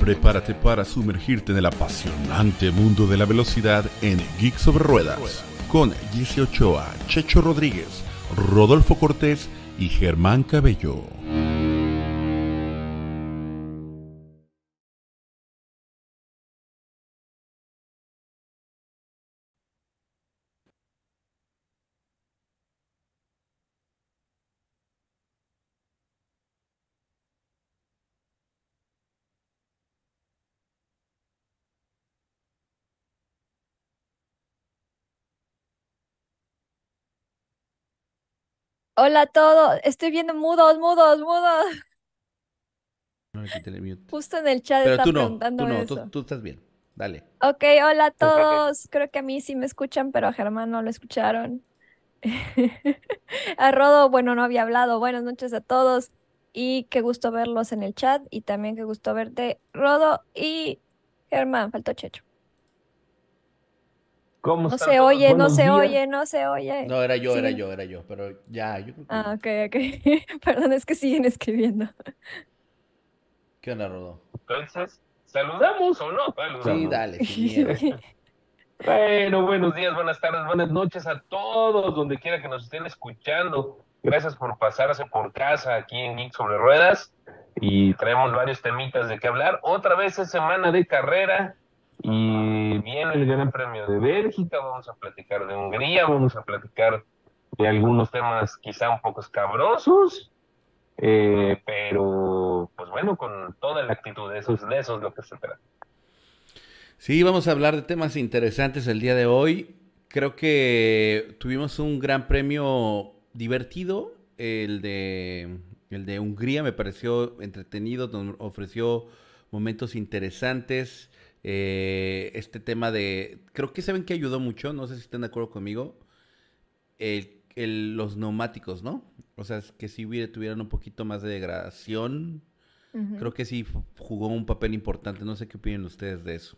Prepárate para sumergirte en el apasionante mundo de la velocidad en Geeks sobre Ruedas con Jesse Ochoa, Checho Rodríguez, Rodolfo Cortés y Germán Cabello. Hola a todos, estoy viendo mudos, mudos, mudos. No le quité el mute. Justo en el chat Pero está tú no, preguntando tú no, eso. tú, tú estás bien. Dale. Ok, hola a todos. Creo que a mí sí me escuchan, pero a Germán no lo escucharon. A Rodo, bueno, no había hablado. Buenas noches a todos y qué gusto verlos en el chat y también qué gusto verte, Rodo y Germán. Faltó Checho. ¿Cómo No se todos? oye, no se días. oye, no se oye. No, era yo, era yo, era yo. Pero ya, yo creo que. Ah, ok, ok. Perdón, es que siguen escribiendo. ¿Qué onda, Rodo? Entonces, ¿saludamos o no? Saludamos. Sí, dale, sin. Bueno, buenos días, buenas tardes, buenas noches a todos, donde quiera que nos estén escuchando. Gracias por pasarse por casa aquí en Geek sobre Ruedas. Y traemos varios temitas de qué hablar. Otra vez es semana de carrera y viene el Gran Premio de Bélgica. Vamos a platicar de Hungría, vamos a platicar de algunos temas quizá un poco escabrosos. Eh, pero, pues bueno, con toda la actitud, de eso, es- de eso es lo que se trata. Sí, vamos a hablar de temas interesantes el día de hoy. Creo que tuvimos un gran premio divertido. El de, el de Hungría me pareció entretenido, ofreció momentos interesantes. Eh, este tema de, creo que saben que ayudó mucho, no sé si están de acuerdo conmigo, el- el- los neumáticos, ¿no? O sea, es que si hubiera, tuvieran un poquito más de degradación, creo que sí jugó un papel importante. No sé qué opinan ustedes de eso.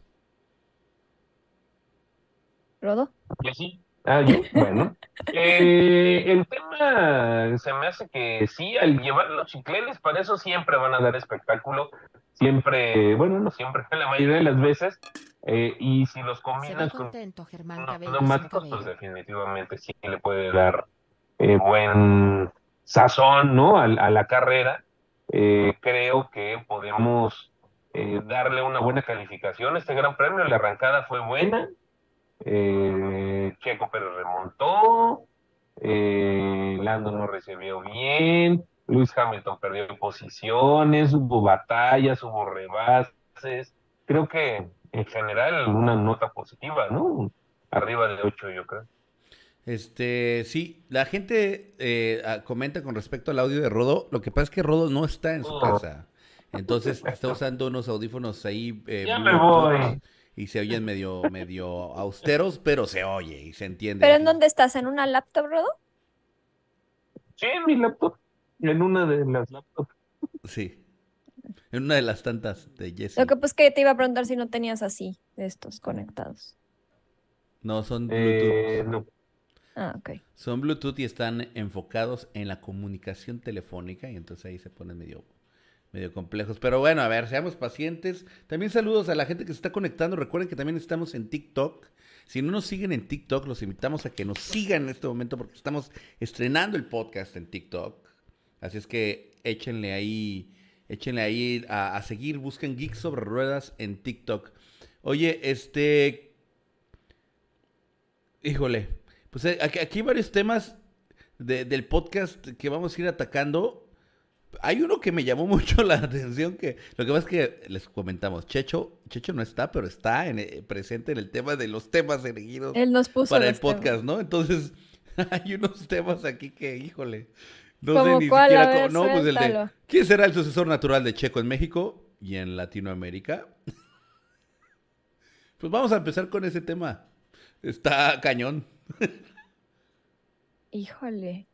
¿Rodo? ¿Y así? Ah, yo, bueno. Eh, el tema se me hace que sí, al llevar los chicleles, para eso siempre van a dar espectáculo. Siempre, bueno, no siempre, la mayoría de las veces. eh, y si los combinas con contento, Germán unos Cabello, sin neumáticos, pues definitivamente sí le puede dar eh, buen sazón, ¿no? A, a la carrera. Eh, creo que podemos darle una buena calificación a este Gran Premio. La arrancada fue buena. Eh, Checo Pérez remontó. Lando no recibió bien. Luis Hamilton perdió posiciones. Hubo batallas, hubo rebases. Creo que en general una nota positiva, ¿no? Arriba de 8, yo creo. Este, sí, la gente eh, comenta con respecto al audio de Rodo. Lo que pasa es que Rodo no está en su Oh. casa. Entonces está usando unos audífonos ahí. eh, Ya me voy. Y se oyen medio, medio austeros, pero se oye y se entiende. ¿Pero en dónde estás? ¿En una laptop, Rodo? Sí, en mi laptop. En una de las laptops. Sí. En una de las tantas de Jesse. Lo que pues que te iba a preguntar si no tenías así, de estos conectados. No, son Bluetooth. Eh, no. Ah, ok. Son Bluetooth y están enfocados en la comunicación telefónica y entonces ahí se ponen medio, medio complejos. Pero bueno, a ver, seamos pacientes. También saludos a la gente que se está conectando. Recuerden que también estamos en TikTok. Si no nos siguen en TikTok, los invitamos a que nos sigan en este momento porque estamos estrenando el podcast en TikTok. Así es que échenle ahí, échenle ahí a, a seguir, busquen Geeks sobre Ruedas en TikTok. Oye, este, híjole, pues eh, aquí, aquí hay varios temas de- del podcast que vamos a ir atacando. Hay uno que me llamó mucho la atención, que lo que pasa es que les comentamos, Checho, Checho no está, pero está en, eh, presente en el tema de los temas elegidos Él nos puso para el temas. podcast, ¿no? Entonces, hay unos temas aquí que, híjole, no sé ¿Cómo ni cuál? siquiera ver, no, pues el de. ¿quién será el sucesor natural de Checo en México y en Latinoamérica? Pues vamos a empezar con ese tema. Está cañón. Híjole.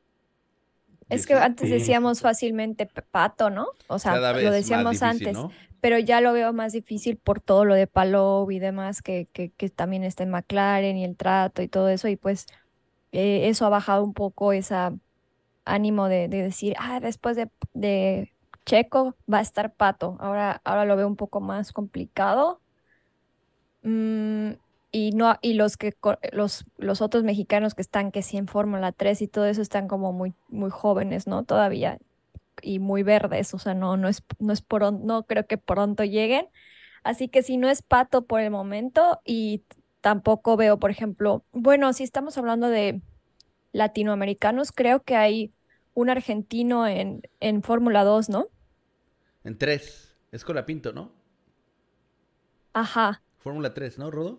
Es que antes decíamos fácilmente pato, ¿no? O sea, Cada vez lo decíamos difícil, antes, ¿no? pero ya lo veo más difícil por todo lo de Palou y demás, que, que, que también está en McLaren y el trato y todo eso, y pues eh, eso ha bajado un poco ese ánimo de, de decir, ah, después de, Checo, va a estar Pato. Ahora, ahora lo veo un poco más complicado. Mm, y no, y los que los, los otros mexicanos que están que sí en Fórmula 3 y todo eso están como muy, muy jóvenes, ¿no? Todavía y muy verdes, o sea, no, no es, no es no creo que pronto lleguen. Así que si no es Pato por el momento y tampoco veo, por ejemplo, bueno, si estamos hablando de latinoamericanos, creo que hay un argentino en, en Fórmula 2, ¿no? En 3, es Colapinto, ¿no? Ajá. Fórmula 3, ¿no, Rodo?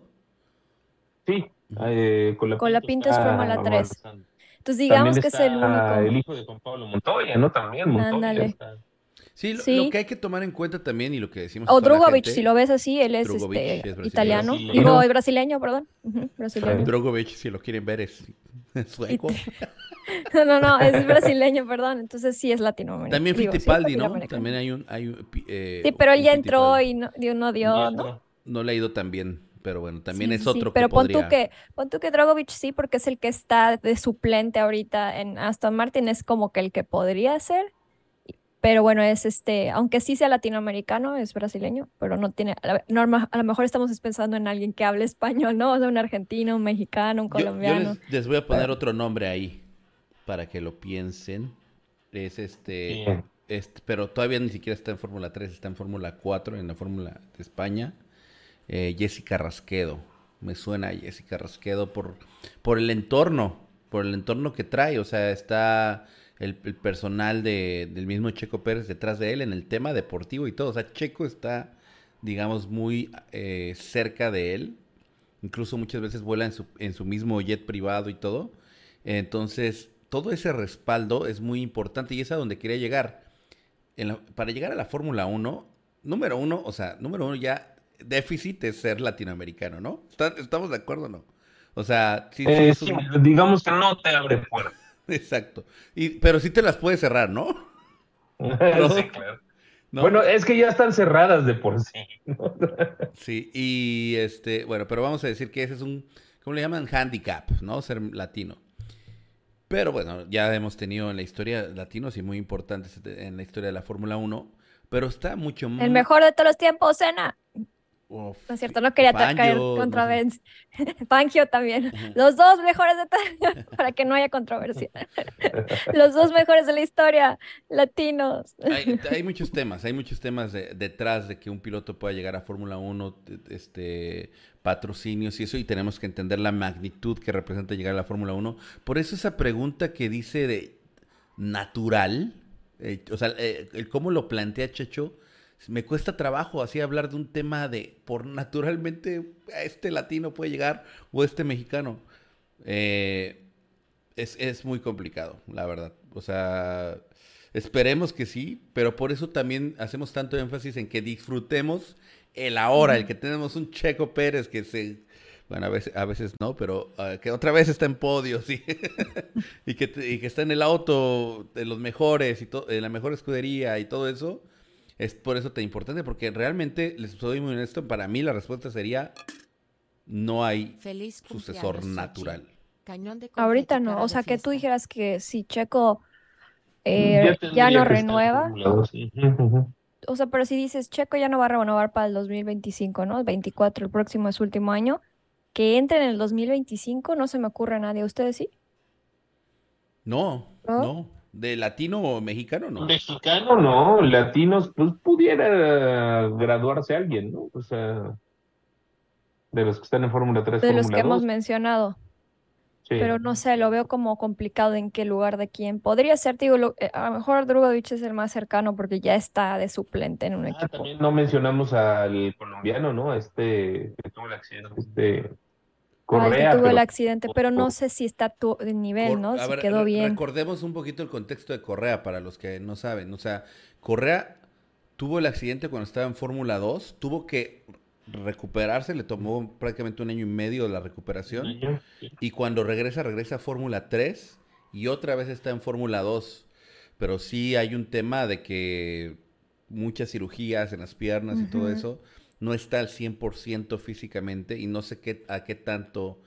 Sí, eh, Colapinto, es Fórmula 3. Entonces digamos que es el único. El hijo de Juan Pablo Montoya, ¿no? También Montoya. Sí lo, que hay que tomar en cuenta también y lo que decimos. O Drogovic, si lo ves así, él es, este, italiano. Digo, brasileño, perdón. brasileño. Drogovic, si lo quieren ver, es sueco. no, no, es brasileño, perdón. Entonces sí es latinoamericano. También Fittipaldi, ¿no? También hay un. Hay eh, sí, pero él ya entró y no, no dio, ¿no? No le ha ido tan bien pero bueno, también es otro sí, pero que pon tú que pon tú que Drogovic sí, porque es el que está de suplente ahorita en Aston Martin, es como que el que podría ser. Pero bueno, es este, aunque sí sea latinoamericano, es brasileño, pero no tiene, a lo mejor estamos pensando en alguien que hable español, ¿no? O sea, un argentino, un mexicano, un colombiano. Yo, les, voy a poner otro nombre ahí para que lo piensen. Es este, este, pero todavía ni siquiera está en Fórmula 3, está en Fórmula 4, en la Fórmula de España eh, Jessica Rasquedo. Me suena Jessica Rasquedo por, por el entorno, por el entorno que trae. O sea, está el, personal de, del mismo Checo Pérez detrás de él en el tema deportivo y todo. O sea, Checo está, digamos, muy eh, cerca de él. Incluso muchas veces vuela en su, en su mismo jet privado y todo. Entonces, todo ese respaldo es muy importante y es a donde quería llegar. para llegar a la Fórmula 1, número uno, o sea, número uno ya déficit es ser latinoamericano, ¿no? ¿Estamos de acuerdo o no? O sea, sí, eh, digamos que no te abre puertas. Exacto. Y, pero sí te las puedes cerrar, ¿no? sí, claro. Bueno, es que ya están cerradas de por sí. sí, y este, bueno, pero vamos a decir que ese es un, ¿cómo le llaman? Handicap, ¿no? Ser latino. Pero bueno, ya hemos tenido en la historia latinos y muy importantes en la historia de la Fórmula 1, pero está mucho más... El mejor de todos los tiempos, No es cierto, no quería caer contra Benz. Fangio también. Los dos mejores de para que no haya controversia. Los dos mejores de la historia, latinos. Hay, muchos temas, hay muchos temas detrás de que un piloto pueda llegar a Fórmula 1, este, patrocinios y eso, y tenemos que entender la magnitud que representa llegar a la Fórmula 1. Por eso esa pregunta que dice de natural, eh, o sea, eh, el cómo lo plantea Checho, me cuesta trabajo así hablar de un tema de por naturalmente este latino puede llegar o este mexicano. Eh, es, muy complicado, la verdad. O sea, esperemos que sí, pero por eso también hacemos tanto énfasis en que disfrutemos el ahora, el que tenemos un Checo Pérez que se bueno, a veces, a veces no, pero ah, que otra vez está en podio, sí. y, que, y que está en el auto de los mejores y en la mejor escudería y todo eso. Es por eso tan importante, porque realmente, les soy muy honesto, para mí la respuesta sería, no hay sucesor natural. Ahorita no, o sea, que tú dijeras que si Checo eh, ya, no renueva. O sea, pero si dices Checo ya no va a renovar para el 2025, ¿no? 24, el próximo es su último año. Que entre en el 2025, no se me ocurre a nadie. ¿Ustedes sí? ¿No? no. ¿De latino o mexicano no? Mexicano no, latinos, pues pudiera graduarse alguien, ¿no? O sea, de los que están en Fórmula 3, De los que hemos mencionado. Pero no sé, lo veo como complicado en qué lugar de quién. Podría ser, digo, eh, a lo mejor Drugovich es el más cercano porque ya está de suplente en un ah, equipo. También no mencionamos al colombiano, ¿no? Este que tuvo el accidente, este Correa, tuvo el accidente, pero no sé si está tu nivel, ¿no? Si quedó bien. Recordemos un poquito el contexto de Correa para los que no saben. O sea, Correa tuvo el accidente cuando estaba en Fórmula 2, tuvo que recuperarse, le tomó prácticamente un año y medio la recuperación. Y cuando regresa, regresa a Fórmula 3 y otra vez está en Fórmula 2. Pero sí hay un tema de que muchas cirugías en las piernas y todo eso no está al 100% físicamente y no sé qué, a qué tanto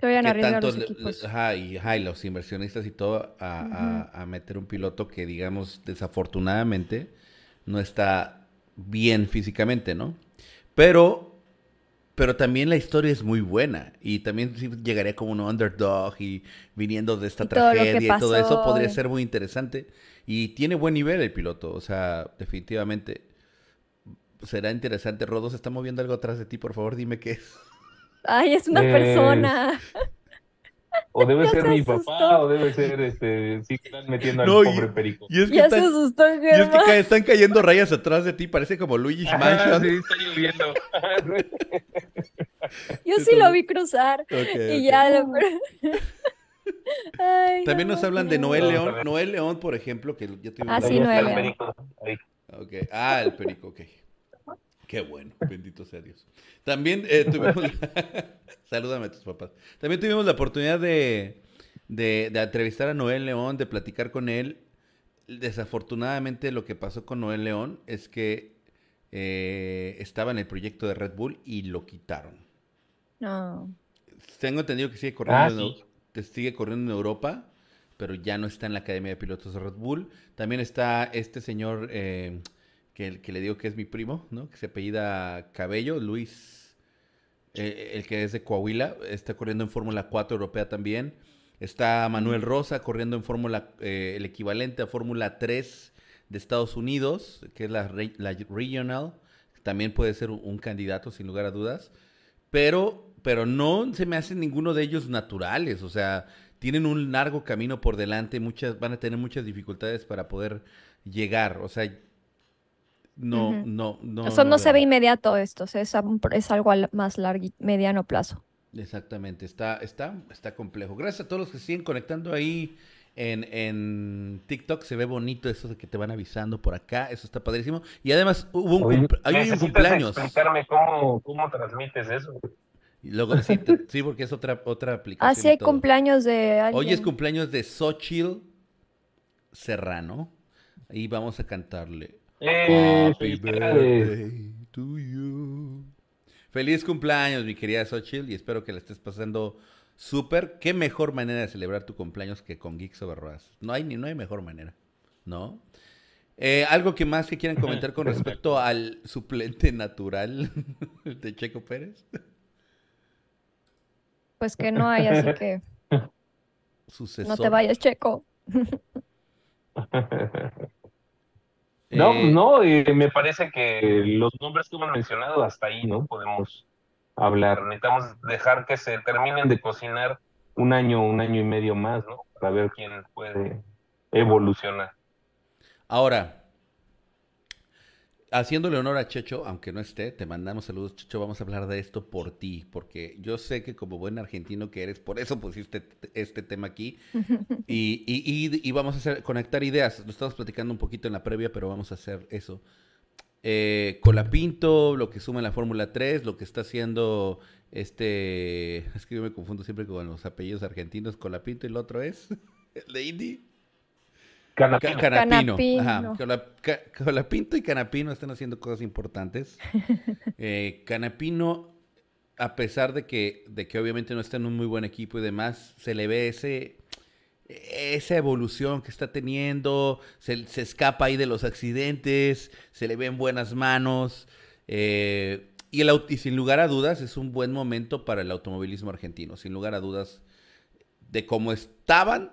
Se vayan arriesgar tanto los le- equipos. le- ajá, y, ajá, y los inversionistas y todo a, a- a meter un piloto que, digamos, desafortunadamente no está bien físicamente, ¿no? Pero, pero también la historia es muy buena y también llegaría como un underdog y viniendo de esta Y todo tragedia y todo eso podría ser muy interesante y tiene buen nivel el piloto, o sea, definitivamente será interesante. Rodo se está moviendo algo atrás de ti, por favor, dime qué es. Ay, es una Eh, persona. O debe Ya ser se mi asustó. papá, o debe ser, este, sí, están metiendo al No, y- pobre perico. Y es que Ya están- se asustó, Y es que ca- están cayendo rayas atrás de ti, parece como Luigi's Mansion. sí, está lloviendo. Yo sí lo vi cruzar. Y ya lo... Ay, También no, nos hablan de no. Noel No, León. Noel León, por ejemplo, que ya tuvimos Ah, sí, Ahí está Noelia. el perico, ahí. Ok. Ah, el perico, ok. Qué bueno, bendito sea Dios. También eh, tuvimos... la- Salúdame a tus papás. También tuvimos la oportunidad de, de, de entrevistar a Noel León, de platicar con él. Desafortunadamente lo que pasó con Noel León es que eh, estaba en el proyecto de Red Bull y lo quitaron. No. Tengo entendido que sigue corriendo, Ah, en, sí. Eu- que sigue corriendo en Europa, pero ya no está en la Academia de Pilotos de Red Bull. También está este señor eh, que, que le digo que es mi primo, ¿no? Que se apellida Cabello, Luis, eh, el que es de Coahuila, está corriendo en Fórmula 4 europea también. Está Manuel Rosa corriendo en Fórmula, eh, el equivalente a Fórmula 3 de Estados Unidos, que es la, re- la Regional. También puede ser un, un candidato, sin lugar a dudas. Pero, pero no se me hacen ninguno de ellos naturales. O sea, tienen un largo camino por delante, muchas, van a tener muchas dificultades para poder llegar. O sea, no, no, no. Eso no se ve inmediato esto, o sea, es, es algo al- más largo, mediano plazo. Exactamente, está, está, está complejo. Gracias a todos los que siguen conectando ahí en, en TikTok. Se ve bonito eso de que te van avisando por acá. Eso está padrísimo. Y además hubo un, Oye, hay un cumpleaños. explicarme cómo, cómo transmites eso. Y luego, sí, porque es otra, otra aplicación. Ah, sí y hay cumpleaños de alguien. Hoy es cumpleaños de Xochitl Serrano. Y vamos a cantarle. Eh, Happy birthday to you. Feliz cumpleaños, mi querida Xochitl, y espero que la estés pasando súper. Qué mejor manera de celebrar tu cumpleaños que con Geeks Over Ruedas. No hay, ni no hay mejor manera, ¿no? Eh, ¿Algo que más que quieran comentar con respecto al suplente natural de Checo Pérez? Pues que no hay, así que Sucesor. no te vayas, Checo. No, Eh, no, eh, me parece que los nombres que hemos mencionado hasta ahí, ¿no? Podemos hablar. Necesitamos dejar que se terminen de cocinar un año, un año y medio más, ¿no? Para ver quién puede evolucionar. Ahora, haciéndole honor a Checho, aunque no esté, te mandamos saludos, Checho. Vamos a hablar de esto por ti, porque yo sé que como buen argentino que eres, por eso pusiste este tema aquí. Y, y- y- y vamos a hacer, conectar ideas. Lo estamos platicando un poquito en la previa, pero vamos a hacer eso. Eh, Colapinto, lo que suma en la Fórmula 3, lo que está haciendo este. Es que yo me confundo siempre con los apellidos argentinos. Colapinto y el otro es. El de Indy. Ca- Canapino. Canapino. Canapino. Ajá. Cola- Colapinto y Canapino están haciendo cosas importantes. Eh, Canapino, a pesar de que, de que obviamente no está en un muy buen equipo y demás, se le ve ese, esa evolución que está teniendo, se, se escapa ahí de los accidentes, se le ve en buenas manos. eh, y, el, aut- y sin lugar a dudas es un buen momento para el automovilismo argentino, sin lugar a dudas de cómo estaban,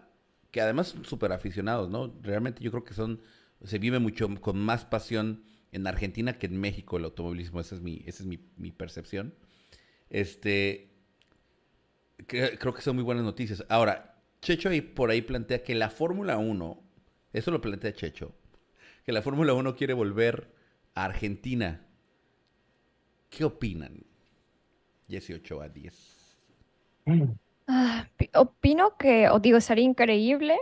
que además son súper aficionados, ¿no? Realmente yo creo que son, se vive mucho con más pasión en Argentina que en México el automovilismo, esa es mi, esa es mi, mi percepción. Este, cre- creo que son muy buenas noticias. Ahora, Checho ahí por ahí plantea que la Fórmula 1, eso lo plantea Checho, que la Fórmula 1 quiere volver a Argentina. ¿Qué opinan? 18 a 10. Ah, pi- opino que, o digo, sería increíble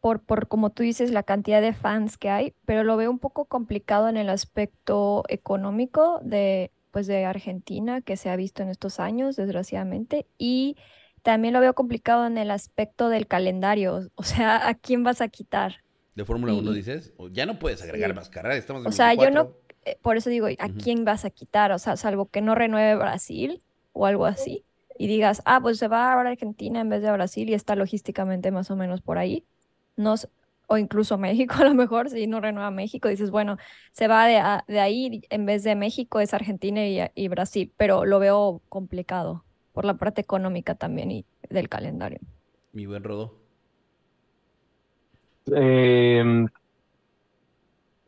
por, por, como tú dices, la cantidad de fans que hay, pero lo veo un poco complicado en el aspecto económico de, pues, de Argentina, que se ha visto en estos años, desgraciadamente, y también lo veo complicado en el aspecto del calendario, o sea, ¿a quién vas a quitar? ¿De Fórmula 1 Y- dices? Ya no puedes agregar Sí. más carreras, estamos en O sea, yo no, 24. eh, por eso digo, ¿a Ujú. quién vas a quitar? O sea, salvo que no renueve Brasil o algo así. Y digas, ah, pues se va ahora a Argentina en vez de a Brasil y está logísticamente más o menos por ahí. No, o incluso México a lo mejor, si no renueva México, dices, bueno, se va de, de ahí en vez de México es Argentina y, y, Brasil, pero lo veo complicado por la parte económica también y del calendario. Mi buen Rodo. Eh,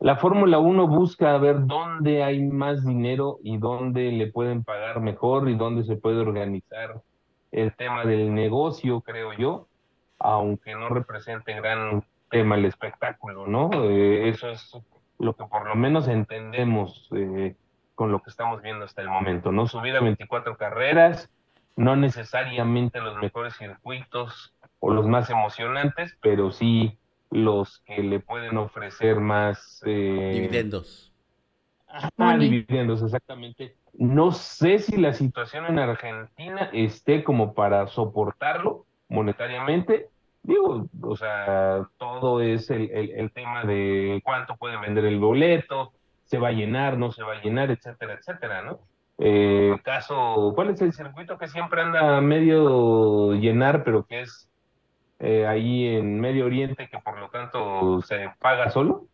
la Fórmula 1 busca ver dónde hay más dinero y dónde le pueden pagar mejor y dónde se puede organizar el tema del negocio, creo yo, aunque no represente gran tema el espectáculo, ¿no? Eh, eso es lo que por lo menos entendemos eh, con lo que estamos viendo hasta el momento, ¿no? Subir a 24 carreras, no necesariamente los mejores circuitos o los más emocionantes, pero sí los que le pueden ofrecer más... Eh... Dividendos. Ah, dividendos, exactamente. No sé si la situación en Argentina esté como para soportarlo monetariamente. Digo, o sea, todo es el, el, tema de cuánto puede vender el boleto, se va a llenar, no se va a llenar, etcétera, etcétera, ¿no? Eh, caso, ¿cuál es el circuito que siempre anda medio llenar, pero que es eh, ahí en Medio Oriente que por lo tanto se paga solo?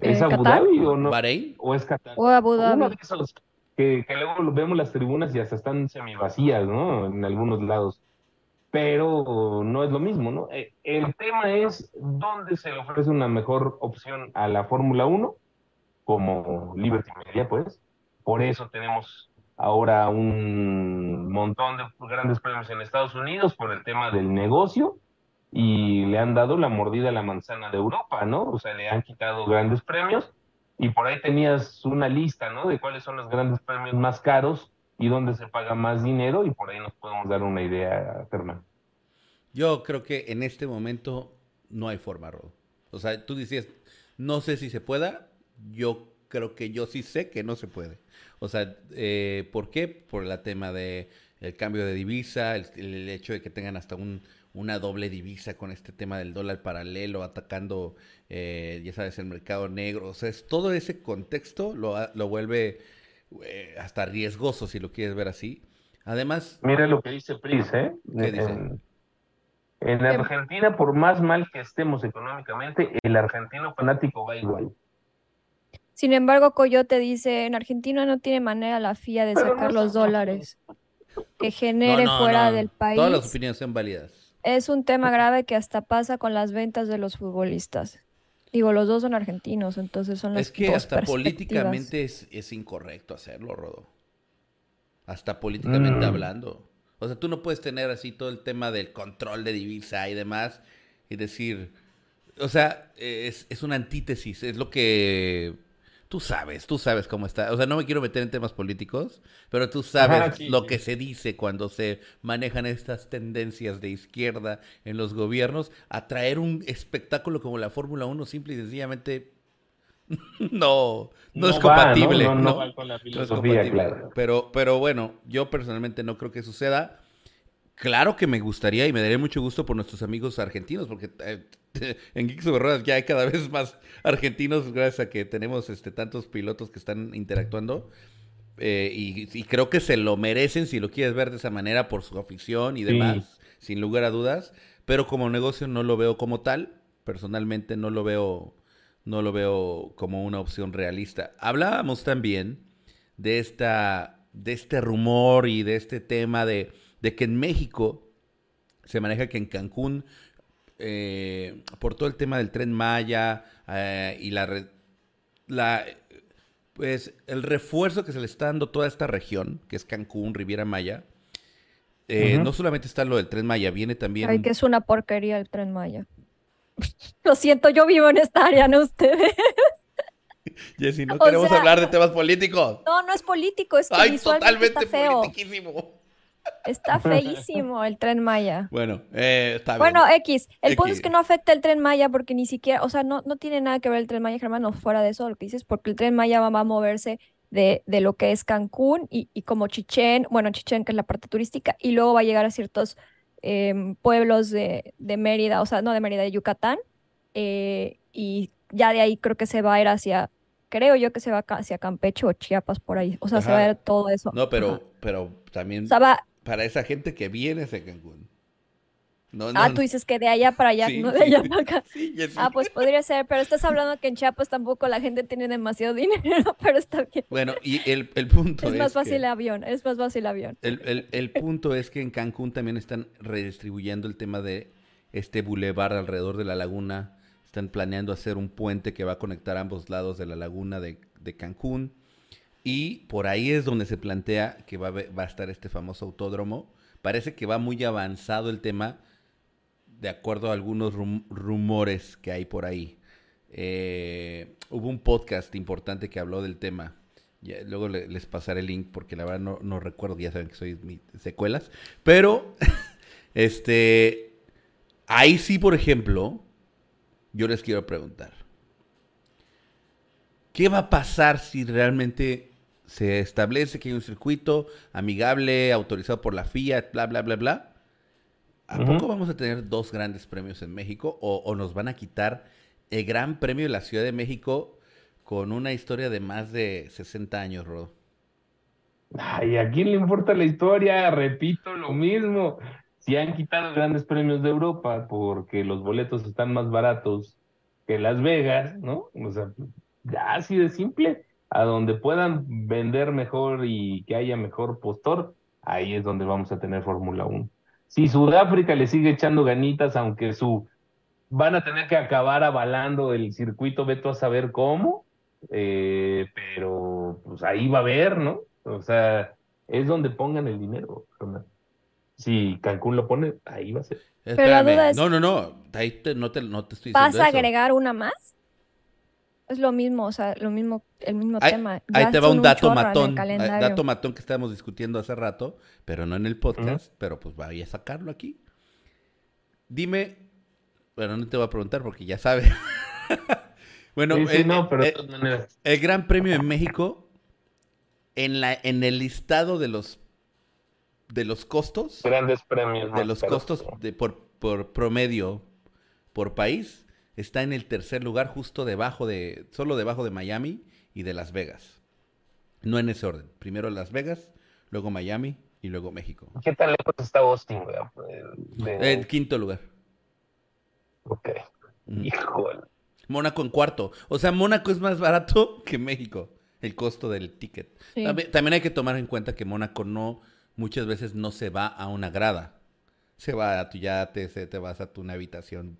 ¿Es Abu Dhabi o no? ¿O es Qatar? O Abu Dhabi. Uno de esos que, que luego vemos las tribunas y hasta están semivacías, ¿no? En algunos lados. Pero no es lo mismo, ¿no? Eh, el tema es dónde se le ofrece una mejor opción a la Fórmula 1, como Liberty Media, pues. Por eso tenemos ahora un montón de grandes premios en Estados Unidos por el tema del negocio y le han dado la mordida a la manzana de Europa, ¿no? O sea, le han quitado grandes premios y por ahí tenías una lista, ¿no? De cuáles son los grandes premios más caros y dónde se paga más dinero y por ahí nos podemos dar una idea, Fernando. Yo creo que en este momento no hay forma, Rod. O sea, tú decías, no sé si se pueda, yo creo que yo sí sé que no se puede. O sea, eh, ¿por qué? Por el tema de el cambio de divisa, el hecho de que tengan hasta un una doble divisa con este tema del dólar paralelo, atacando, eh, ya sabes, el mercado negro. O sea, es, todo ese contexto lo, lo vuelve eh, hasta riesgoso, si lo quieres ver así. Además... Mira lo que dice Pris, ¿eh? ¿Qué dice? En, Argentina, por más mal que estemos económicamente, el argentino fanático va igual. Sin embargo, Coyote dice, en Argentina no tiene manera la FIA de sacar los dólares que genere fuera del país. Todas las opiniones son válidas es un tema grave que hasta pasa con las ventas de los futbolistas. Digo, los dos son argentinos, entonces son las Es que hasta políticamente es, incorrecto hacerlo, Rodo. Hasta políticamente mm. hablando. O sea, tú no puedes tener así todo el tema del control de divisa y demás y decir, o sea, es, es una antítesis, es lo que tú sabes, tú sabes cómo está. O sea, no me quiero meter en temas políticos, pero tú sabes lo que se dice cuando se manejan estas tendencias de izquierda en los gobiernos. A traer un espectáculo como la Fórmula 1 simple y sencillamente no, no, es compatible. no, no, va con la filosofía, claro. Pero, pero bueno, yo personalmente no creo que suceda. Claro que me gustaría y me daría mucho gusto por nuestros amigos argentinos, porque eh, en Geeks Ruedas ya hay cada vez más argentinos gracias a que tenemos este, tantos pilotos que están interactuando. Eh, y, creo que se lo merecen si lo quieres ver de esa manera por su afición y demás, sin lugar a dudas. Pero como negocio no lo veo como tal. Personalmente no lo veo, no lo veo como una opción realista. Hablábamos también de esta, de este rumor y de este tema de de que en México se maneja que en Cancún, eh, por todo el tema del tren Maya eh, y la, la, pues el refuerzo que se le está dando a toda esta región, que es Cancún, Riviera Maya, eh, no solamente está lo del tren Maya, viene también... Ay, que es una porquería el tren Maya. Lo siento, yo vivo en esta área, no ustedes. Jessy, no queremos hablar de temas políticos. No, no es político, es que Ay, totalmente está feo. Está feísimo el tren Maya. Bueno, eh, está bien. Bueno, X. El punto es que no afecta el tren Maya porque ni siquiera, o sea, no, no tiene nada que ver el tren Maya, Germán, no fuera de eso lo que dices, porque el tren Maya va, a moverse de, de, lo que es Cancún y, y, como Chichén, bueno, Chichén que es la parte turística, y luego va a llegar a ciertos em, pueblos de, de, Mérida, o sea, no de Mérida, de Yucatán, eh, y ya de ahí creo que se va a ir hacia, creo yo que se va hacia Campeche o Chiapas por ahí, o sea, se va a ir todo eso. No, pero, pero también... O sea, va, para esa gente que viene a Cancún. ah, tú dices que de allá para allá, no de allá para acá. ah, pues podría ser, pero estás hablando que en Chiapas tampoco la gente tiene demasiado dinero, pero está bien. Bueno, y el, punto es... Es más fácil el avión, es más fácil el avión. El, punto es que en Cancún también están redistribuyendo el tema de este bulevar alrededor de la laguna. Están planeando hacer un puente que va a conectar ambos lados de la laguna de, Cancún. Y por ahí es donde se plantea que va a, estar este famoso autódromo. Parece que va muy avanzado el tema de acuerdo a algunos rumores que hay por ahí. Eh, hubo un podcast importante que habló del tema. luego les pasaré el link porque la verdad no, recuerdo, ya saben que soy mi secuelas. Pero, este, ahí sí, por ejemplo, yo les quiero preguntar. ¿Qué va a pasar si realmente se establece que hay un circuito amigable, autorizado por la FIA, bla, bla, bla, bla? ¿A poco vamos a tener dos grandes premios en México o, nos van a quitar el Gran Premio de la Ciudad de México con una historia de más de 60 años, Rodo? Ay, ¿a quién le importa la historia? Repito lo mismo. Si han quitado grandes premios de Europa porque los boletos están más baratos que Las Vegas, ¿no? O sea, ya así de simple. A donde puedan vender mejor y que haya mejor postor, ahí es donde vamos a tener Fórmula 1 si Sudáfrica le sigue echando ganitas, aunque su van a tener que acabar avalando el circuito, veto a saber cómo, eh, pero pues ahí va a haber, ¿no? O sea, es donde pongan el dinero. Si Cancún lo pone, ahí va a ser. Pero la duda es, no, no, no, ahí no, te, no te estoy diciendo ¿Vas a agregar una más? Es lo mismo, o sea, lo mismo, el mismo tema. ahí te va un dato matón, dato matón que estábamos discutiendo hace rato, pero no en el podcast, pero pues vaya a sacarlo aquí. Dime, bueno, no te voy a preguntar porque ya sabes. bueno, el, no, pero el, Gran Premio de México, en, la, en el listado de los, de los costos. Grandes premios. De los costos de, por, por promedio por país está en el tercer lugar, justo debajo de, solo debajo de Miami y de Las Vegas. No en ese orden. Primero Las Vegas, luego Miami y luego México. ¿Qué tan lejos está Austin, En quinto lugar. Ok. Híjole. Mónaco en cuarto. O sea, Mónaco es más barato que México, el costo del ticket. También, hay que tomar en cuenta que Mónaco no, muchas veces no se va a una grada. Se va a tu yate, se, te vas a tu una habitación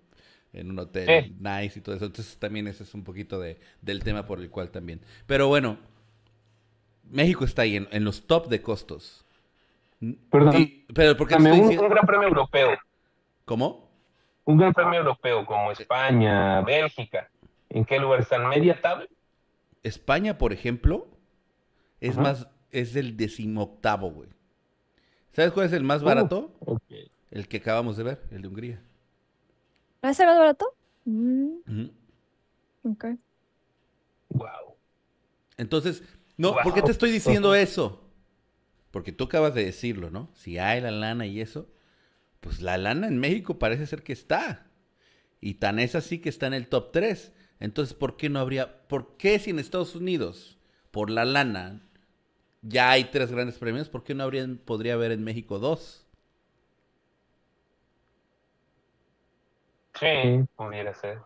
en un hotel nice y todo eso. Entonces también ese es un poquito de, del tema por el cual también. Pero bueno, México está ahí en, los top de costos. Perdón. pero porque un, gran premio europeo. ¿Cómo? Un gran premio europeo como España, Bélgica. ¿En qué lugar están? ¿Media tabla? España, por ejemplo, es más, es el decimoctavo, güey. ¿Sabes cuál es el más uh, barato? El que acabamos de ver, el de Hungría. ¿Va a ser más barato? Mm. Ok. Wow. Entonces, no, ¿por qué te estoy diciendo eso? Porque tú acabas de decirlo, ¿no? Si hay la lana y eso, pues la lana en México parece ser que está. Y tan es así que está en el top 3. Entonces, ¿por qué no habría, por qué si en Estados Unidos, por la lana, ya hay tres grandes premios, ¿por qué no habría, podría haber en México dos? Sí, pudiera ser.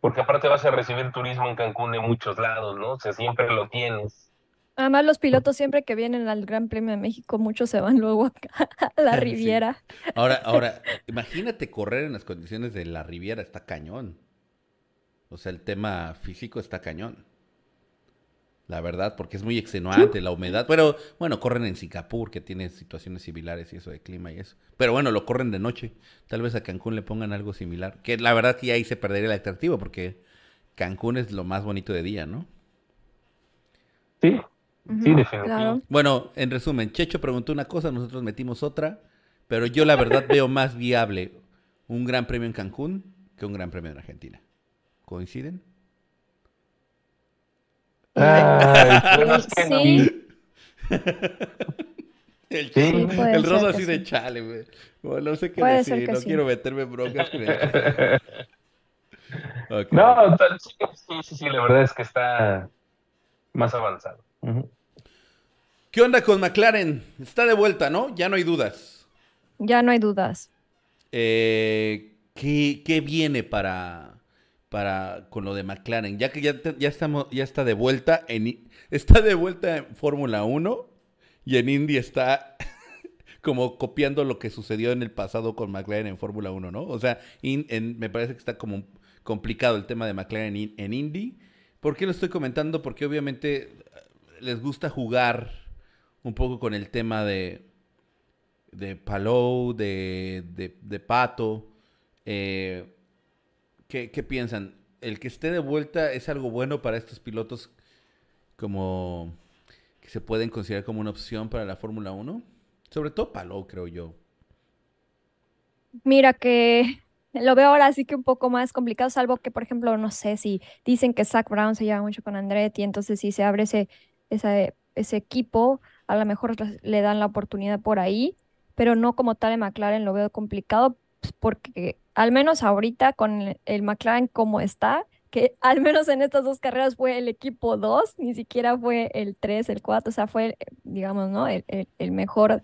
Porque aparte vas a recibir turismo en Cancún de muchos lados, ¿no? O sea, siempre lo tienes. Además, los pilotos siempre que vienen al Gran Premio de México, muchos se van luego a la Riviera. Ahora, ahora, imagínate correr en las condiciones de la Riviera, está cañón. O sea, el tema físico está cañón la verdad, porque es muy extenuante la humedad. Pero bueno, corren en Singapur, que tiene situaciones similares y eso de clima y eso. Pero bueno, lo corren de noche. Tal vez a Cancún le pongan algo similar. Que la verdad que ahí se perdería el atractivo, porque Cancún es lo más bonito de día, ¿no? Sí, sí, definitivamente. Bueno, en resumen, Checho preguntó una cosa, nosotros metimos otra, pero yo la verdad veo más viable un gran premio en Cancún que un gran premio en Argentina. ¿Coinciden? sí. El, el rodo así de chale, güey. no sé qué decir, no quiero meterme en broncas con él. No, sí, sí, sí, la verdad es que está más avanzado. ¿Qué onda con McLaren? Está de vuelta, ¿no? Ya no hay dudas. Ya no hay dudas. Eh, ¿qué, qué viene para, para con lo de McLaren? Ya que ya, ya estamos, ya está de vuelta en está de vuelta en Fórmula 1 y en Indy está como copiando lo que sucedió en el pasado con McLaren en Fórmula 1, ¿no? O sea, me parece que está como complicado el tema de McLaren in- en Indy. ¿Por qué lo estoy comentando? Porque obviamente eh, les gusta jugar un poco con el tema de, de Palou, de, de, de Pato. Eh, ¿qué, piensan? ¿El que esté de vuelta es algo bueno para estos pilotos como que se pueden considerar como una opción para la Fórmula 1? Sobre todo Palou, creo yo. Mira que lo veo ahora sí que un poco más complicado, salvo que, por ejemplo, no sé si dicen que Zach Brown se lleva mucho con Andretti, entonces si se abre ese, ese, ese equipo, a lo mejor le- le dan la oportunidad por ahí, pero no como tal en McLaren lo veo complicado, pues, porque al menos ahorita con el, McLaren como está, que al menos en estas dos carreras fue el equipo 2, ni siquiera fue el 3, el 4, o sea, fue, digamos, ¿no? El, el- el mejor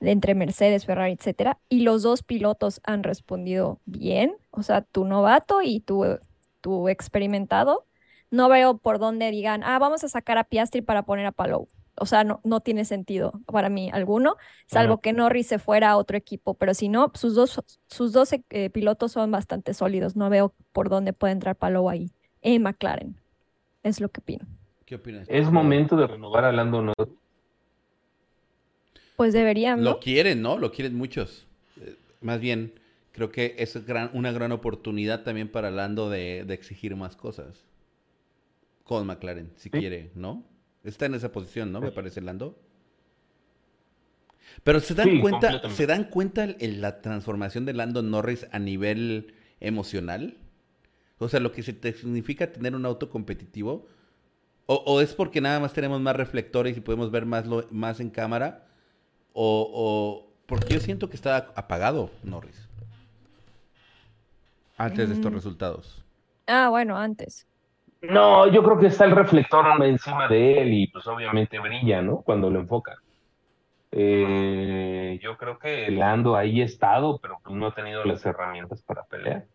entre Mercedes, Ferrari, etcétera, y los dos pilotos han respondido bien, o sea, tu novato y tu, tu experimentado. No veo por dónde digan, ah, vamos a sacar a Piastri para poner a Palou. O sea, no, no tiene sentido para mí alguno, salvo que Norris se fuera a otro equipo, pero si no, sus dos, sus dos eh, pilotos son bastante sólidos. No veo por dónde puede entrar Palou ahí, en McLaren. Es lo que opino. ¿Qué opinas? Es momento de renovar a Lando Norris. Pues deberían, ¿no? Lo quieren, ¿no? Lo quieren muchos. Eh, Más bien, creo que es gran- una gran oportunidad también para Lando de, de exigir más cosas. Con McLaren, si Sí. quiere, ¿no? Está en esa posición, ¿no? Me parece Lando. Pero se dan Sí, cuenta. ¿se dan cuenta el- la transformación de Lando Norris a nivel emocional? O sea, lo que se te significa tener un auto competitivo. O, o es porque nada más tenemos más reflectores y podemos ver más, lo- más en cámara. O, o porque yo siento que está apagado Norris. Antes de estos Mm. resultados. Ah, bueno, antes. No, yo creo que está el reflector encima de él y pues obviamente brilla, ¿no? Cuando lo enfoca. Eh, yo creo que Lando ahí ha estado, pero pues no ha tenido las herramientas para pelear.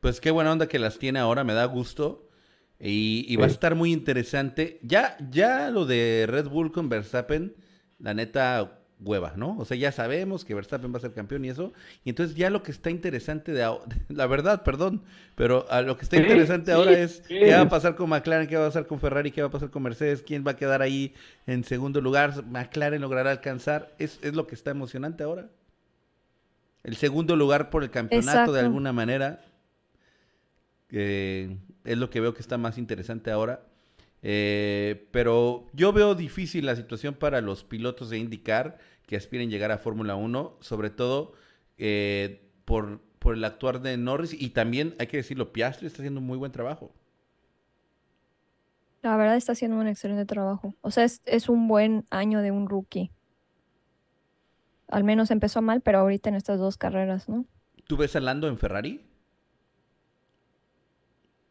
Pues qué buena onda que las tiene ahora, me da gusto. Y, y va a estar muy interesante. Ya, ya lo de Red Bull con Verstappen, la neta hueva, ¿no? O sea, ya sabemos que Verstappen va a ser campeón y eso. Y entonces ya lo que está interesante de ahora, la verdad, perdón, pero a lo que está interesante sí, ahora es sí. qué va a pasar con McLaren, qué va a pasar con Ferrari, qué va a pasar con Mercedes, quién va a quedar ahí en segundo lugar, McLaren logrará alcanzar. Es, es lo que está emocionante ahora. El segundo lugar por el campeonato de alguna manera. que es lo que veo que está más interesante ahora. Eh, pero yo veo difícil la situación para los pilotos de IndyCar que aspiren llegar a Fórmula 1, sobre todo eh, por, por el actuar de Norris y también, hay que decirlo, Piastri está haciendo un muy buen trabajo. La verdad está haciendo un excelente trabajo. O sea, es, es un buen año de un rookie. Al menos empezó mal, pero ahorita en estas dos carreras, ¿no? ¿Tú ves a Lando en Ferrari?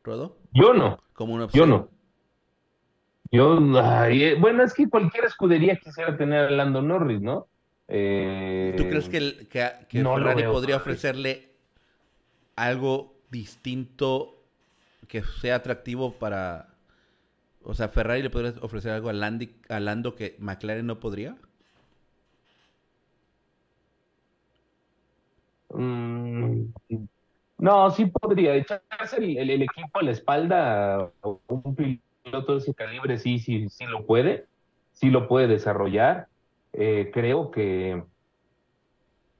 ¿Rodo? Yo no, Como una yo opción. no. Yo, ay, eh, bueno, es que cualquier escudería quisiera tener a Lando Norris, ¿no? Eh, ¿Tú crees que, el- que, que no lo Ferrari podría ofrecerle algo distinto que sea atractivo para... O sea, Ferrari le podría ofrecer algo a, Landi- a Lando que McLaren no podría? Mm, no, sí podría echarse el, el- el equipo a la espalda a un piloto de ese calibre, sí, sí, sí lo puede, sí lo puede desarrollar. Eh, creo que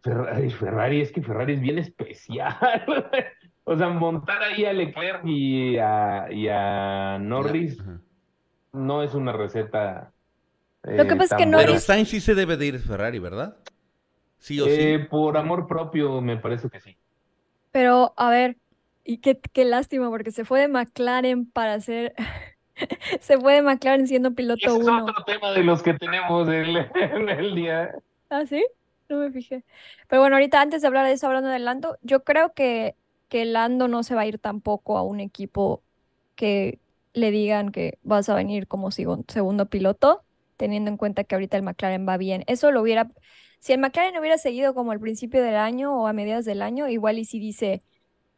Ferrari, Ferrari, es que Ferrari es bien especial. O sea, montar ahí a Leclerc y a, y a Norris no es una receta. Lo que eh, pasa es que Norris- Pero. Sainz sí se debe de ir a Ferrari, ¿verdad? Sí o Eh, sí. por amor propio, me parece que sí. Pero, a ver, y qué, qué lástima, porque se fue de McLaren para ser. Se fue de McLaren siendo piloto ese es uno. otro tema de los que tenemos el- en el día. ¿Ah, sí? No me fijé. Pero bueno, ahorita antes de hablar de eso, hablando de Lando, yo creo que, que Lando no se va a ir tampoco a un equipo que le digan que vas a venir como segun- segundo piloto. teniendo en cuenta que ahorita el McLaren va bien. Eso lo hubiera, si el McLaren hubiera seguido como al principio del año o a mediados del año, igual y si dice,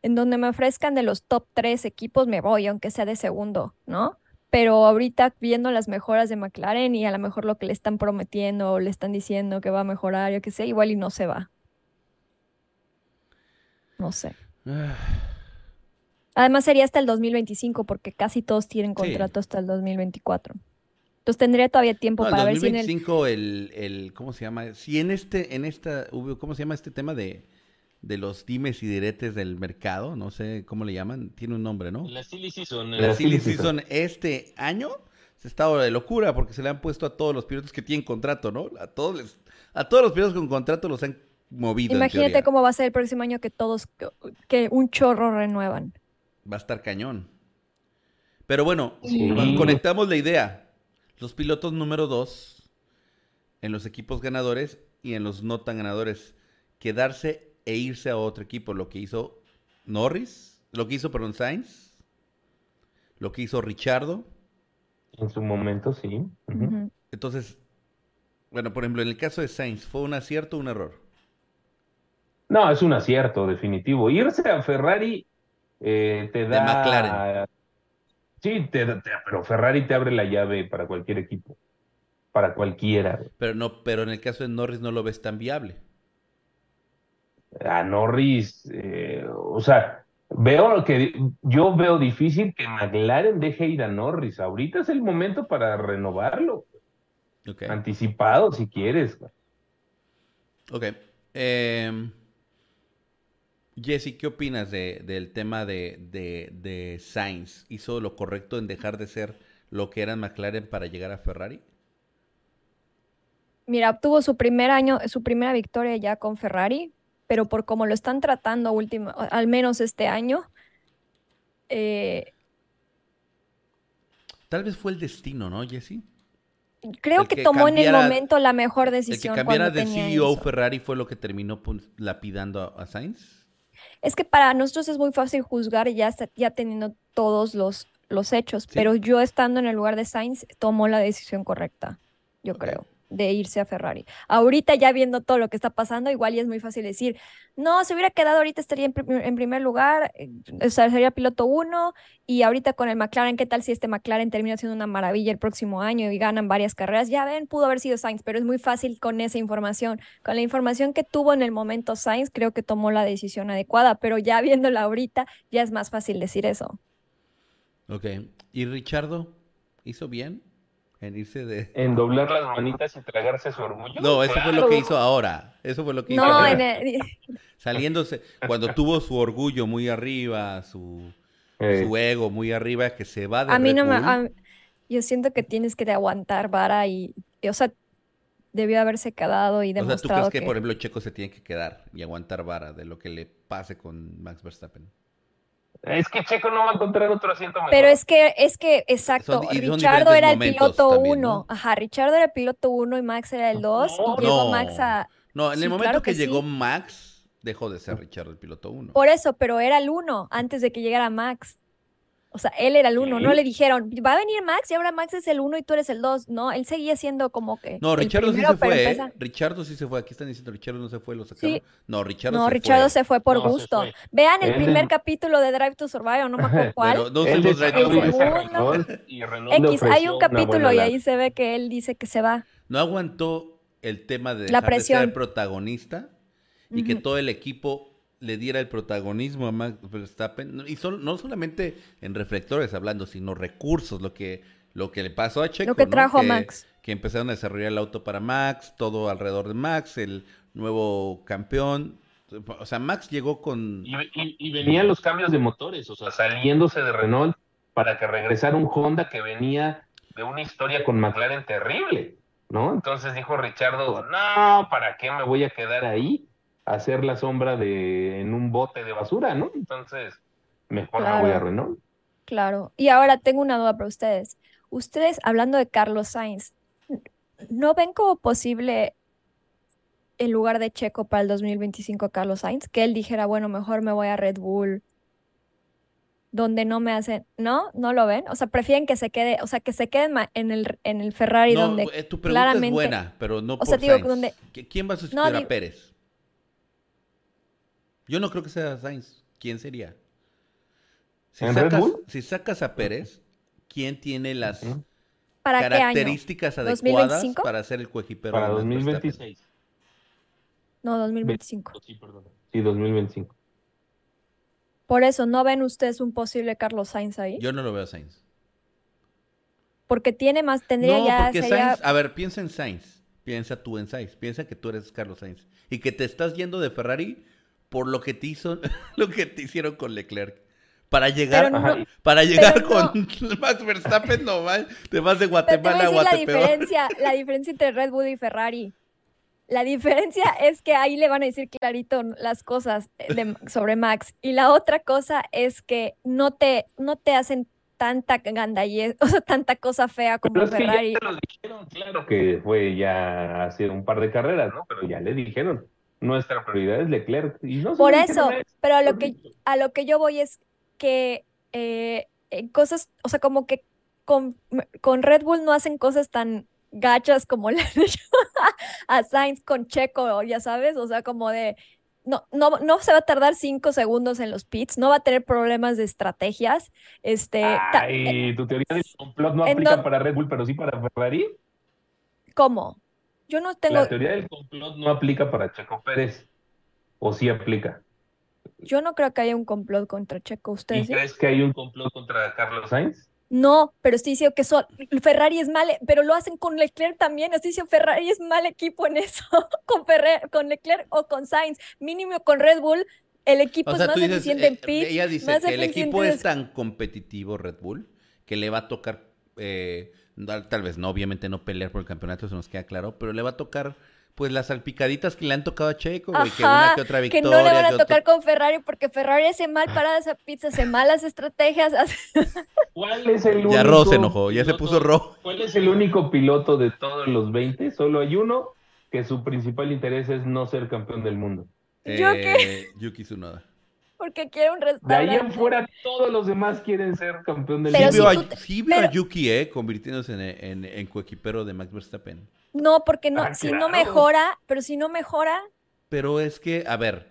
en donde me ofrezcan de los top tres equipos me voy, aunque sea de segundo, ¿no? Pero ahorita viendo las mejoras de McLaren y a lo mejor lo que le están prometiendo o le están diciendo que va a mejorar, yo qué sé, igual y no se va. No sé. Además sería hasta el 2025 porque casi todos tienen Sí. contrato hasta el 2024. Entonces tendría todavía tiempo No, para ver si en el... 2025 el, el, ¿cómo se llama? Si en este, en esta, ¿cómo se llama este tema de, de los dimes y diretes del mercado? No sé cómo le llaman, tiene un nombre, ¿no? La silly season. La eh, silly season este año se está de locura porque se le han puesto a todos los pilotos que tienen contrato, ¿no? A todos les- a todos los pilotos con contrato los han movido. Imagínate cómo va a ser el próximo año que todos, que un chorro renuevan. Va a estar cañón. Pero bueno, Sí. conectamos la idea. Los pilotos número dos en los equipos ganadores y en los no tan ganadores. Quedarse e irse a otro equipo. Lo que hizo Norris, lo que hizo, perdón, Sainz, lo que hizo Richardo. En su momento, sí. Entonces, bueno, por ejemplo, en el caso de Sainz, ¿fue un acierto o un error? No, es un acierto, definitivo. Irse a Ferrari eh, te De da. McLaren. Sí, te, te- pero Ferrari te abre la llave para cualquier equipo. Para cualquiera. Pero no, pero en el caso de Norris no lo ves tan viable. A Norris, eh, o sea, veo que yo veo difícil que McLaren deje ir a Norris. Ahorita es el momento para renovarlo, anticipado si quieres. Ok. Em, Jesse, ¿qué opinas de- del tema de, de, de Sainz? ¿Hizo lo correcto en dejar de ser lo que era McLaren para llegar a Ferrari? Mira, obtuvo su primer año, su primera victoria ya con Ferrari, pero por cómo lo están tratando último, al menos este año, eh, Tal vez fue el destino, ¿no, Jesse? creo El que que tomó en el momento la mejor El que decisión cambiara de CEO eso. Ferrari fue lo que terminó lapidando a, a Sainz. Es que para nosotros es muy fácil juzgar ya, ya teniendo todos los, los hechos, Sí. pero yo estando en el lugar de Sainz tomó la decisión correcta, yo creo, de irse a Ferrari. Ahorita ya viendo todo lo que está pasando, igual y es muy fácil decir, no, si hubiera quedado ahorita estaría en, en primer lugar, eh, o sea, sería piloto uno, y ahorita con el McLaren, ¿qué tal si este McLaren termina siendo una maravilla el próximo año y ganan varias carreras? Ya ven, pudo haber sido Sainz, pero es muy fácil con esa información. Con la información que tuvo en el momento Sainz, creo que tomó la decisión adecuada, pero ya viéndola ahorita, ya es más fácil decir eso. Ok. ¿Y Richardo hizo bien en irse de... En doblar las manitas y tragarse su orgullo. No, eso fue lo que hizo ahora. Eso fue lo que hizo No, ahora. en el- Saliéndose, cuando tuvo su orgullo muy arriba, su, Eh, su ego muy arriba, que se va de a mí Red no me... A- yo siento que tienes que de aguantar vara y, y, o sea, debió haberse quedado y O sea, ¿tú demostrado crees que, que... por ejemplo, Checo se tiene que quedar y aguantar vara de lo que le pase con Max Verstappen? Es que Checo no va a encontrar otro asiento mejor. Pero es que, es que, exacto, Son- Richardo era el piloto también, uno, ¿no? ajá, Richardo era el piloto uno y Max era el dos, No, y llegó no. Max a... No, en Sí, el momento claro que, que llegó sí. Max, dejó de ser Richard el piloto uno. Por eso, pero era el uno antes de que llegara Max. O sea, él era el uno, no le dijeron, va a venir Max y ahora Max es el uno y tú eres el dos. No, él seguía siendo como que No, Richardo sí se fue, ¿eh? empieza- Richardo sí se fue. Aquí están diciendo Richardo no se fue, lo sacaron. Sí. No, Richardo No, se Richardo fue. se fue por No, gusto. fue. Vean el primer capítulo de Drive to Survive, no me acuerdo cuál. Pero no fuimos y Renault le X, hay un capítulo y ahí se ve que él dice que se va. No aguantó el tema de La dejar de ser presión. protagonista y que todo el equipo le diera el protagonismo a Max Verstappen. Y sol- no solamente en reflectores hablando, sino recursos, lo que, lo que le pasó a Checo. Lo que ¿no? trajo a Max. Que empezaron a desarrollar el auto para Max, todo alrededor de Max, el nuevo campeón. O sea, Max llegó con... Y, y- y venían los cambios de motores, o sea, saliéndose de Renault para que regresara un Honda que venía de una historia con McLaren terrible, ¿no? Entonces dijo Richardo, no, ¿para qué me voy a quedar ahí? Hacer la sombra de en un bote de basura, ¿no? Entonces, mejor me voy a Claro. Renault. Claro. Y ahora tengo una duda para ustedes. Ustedes, hablando de Carlos Sainz, ¿no ven como posible en lugar de Checo para el 2025 a Carlos Sainz? Que él dijera, bueno, mejor me voy a Red Bull. donde no me hacen, ¿no? ¿No lo ven? O sea, prefieren que se quede, o sea, que se queden en el, en el Ferrari No, donde eh, tu pregunta claramente- es buena, pero no o por sea, digo, Sainz. donde- ¿Qui- ¿Quién va a sustituir a digo- Pérez? Yo no creo que sea Sainz. ¿Quién sería? Si ¿En Red sacas, Bull? si sacas a Pérez, ¿quién tiene las características adecuadas ¿2025? para ser el coequipero Para de Max Verstappen? 2026. No, 2025. Sí, perdón. Sí, 2025. Por eso, ¿no ven ustedes un posible Carlos Sainz ahí? Yo no lo veo a Sainz. Porque tiene más, tendría No, ya, porque sería, Sainz, a ver, piensa en Sainz. Piensa tú en Sainz. Piensa que tú eres Carlos Sainz. Y que te estás yendo de Ferrari por lo que te hizo, lo que te hicieron con Leclerc. Para llegar, no- para llegar no. con Max Verstappen, no man, te vas de Pero te voy a Guatemala a decir la Guatepeor. diferencia, la diferencia entre Red Bull y Ferrari. La diferencia es que ahí le van a decir clarito las cosas de- sobre Max. Y la otra cosa es que no te, no te hacen tanta gandallez, o sea, tanta cosa fea como Pero es que ya Ferrari. te lo dijeron, claro que fue ya hace un par de carreras, ¿no? Pero ya le dijeron, nuestra prioridad es Leclerc. Y no se Por eso, pero a lo que, a lo que yo voy es que eh, cosas, o sea, como que con, con Red Bull no hacen cosas tan gachas como le han hecho a Sainz con Checo, ya sabes, o sea, como de, no, no, no se va a tardar cinco segundos en los pits, no va a tener problemas de estrategias, este, Ay, tu teoría del complot no aplica para Red Bull, pero sí para Ferrari. ¿cómo? Yo no tengo, La teoría del complot no aplica para Checo Pérez. ¿O sí aplica? yo no creo que haya un complot contra Checo, ¿Y ¿ustedes sí? crees que hay un complot contra Carlos Sainz? No, pero estoy diciendo que son, Ferrari es mal, pero lo hacen con Leclerc también. Estoy diciendo Ferrari es mal equipo en eso, con, Ferre- con Leclerc o con Sainz. Mínimo con Red Bull, el equipo O es más dices, eficiente en eh, pits, ella dice más que el equipo es tan competitivo, Red Bull, que le va a tocar, eh, tal vez no, obviamente no pelear por el campeonato, eso nos queda claro, pero le va a tocar, pues, las salpicaditas que le han tocado a Checo, güey, que una Ajá, que otra que victoria. no le van a que otro- tocar con Ferrari porque Ferrari hace mal paradas a pits, hace malas estrategias. hace- ¿Cuál es el Ya Ro se único enojó, ya se puso rojo. ¿Cuál es el único piloto de todos los 20? Solo hay uno que su principal interés es no ser campeón del mundo. ¿Yo qué? Eh, Yuki Tsunoda. Porque quiere un De ahí en restaurante. fuera, todos los demás quieren ser campeón del Pero sí si veo, mundo. a, te- sí veo a pero- Yuki, eh, convirtiéndose en, en, en coequipero de Max Verstappen. No, porque no, Ah, si no claro. mejora, pero si no mejora, Pero es que, a ver,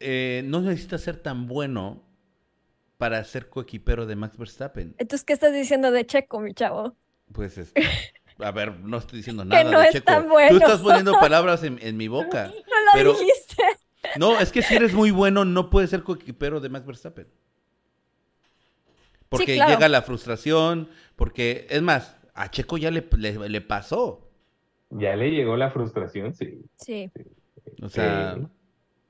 eh, no necesitas ser tan bueno para ser coequipero de Max Verstappen. entonces, ¿qué estás diciendo de Checo, mi chavo? Pues, este, a ver, no estoy diciendo nada no de es Checo. tan bueno. Tú estás poniendo palabras en, en mi boca. No lo Pero- dijiste. No, es que si eres muy bueno, no puedes ser coequipero de Max Verstappen. Porque claro. llega la frustración, porque, es más, a Checo ya le, le, le pasó. Ya le llegó la frustración, sí. Sí. O sea, Sí.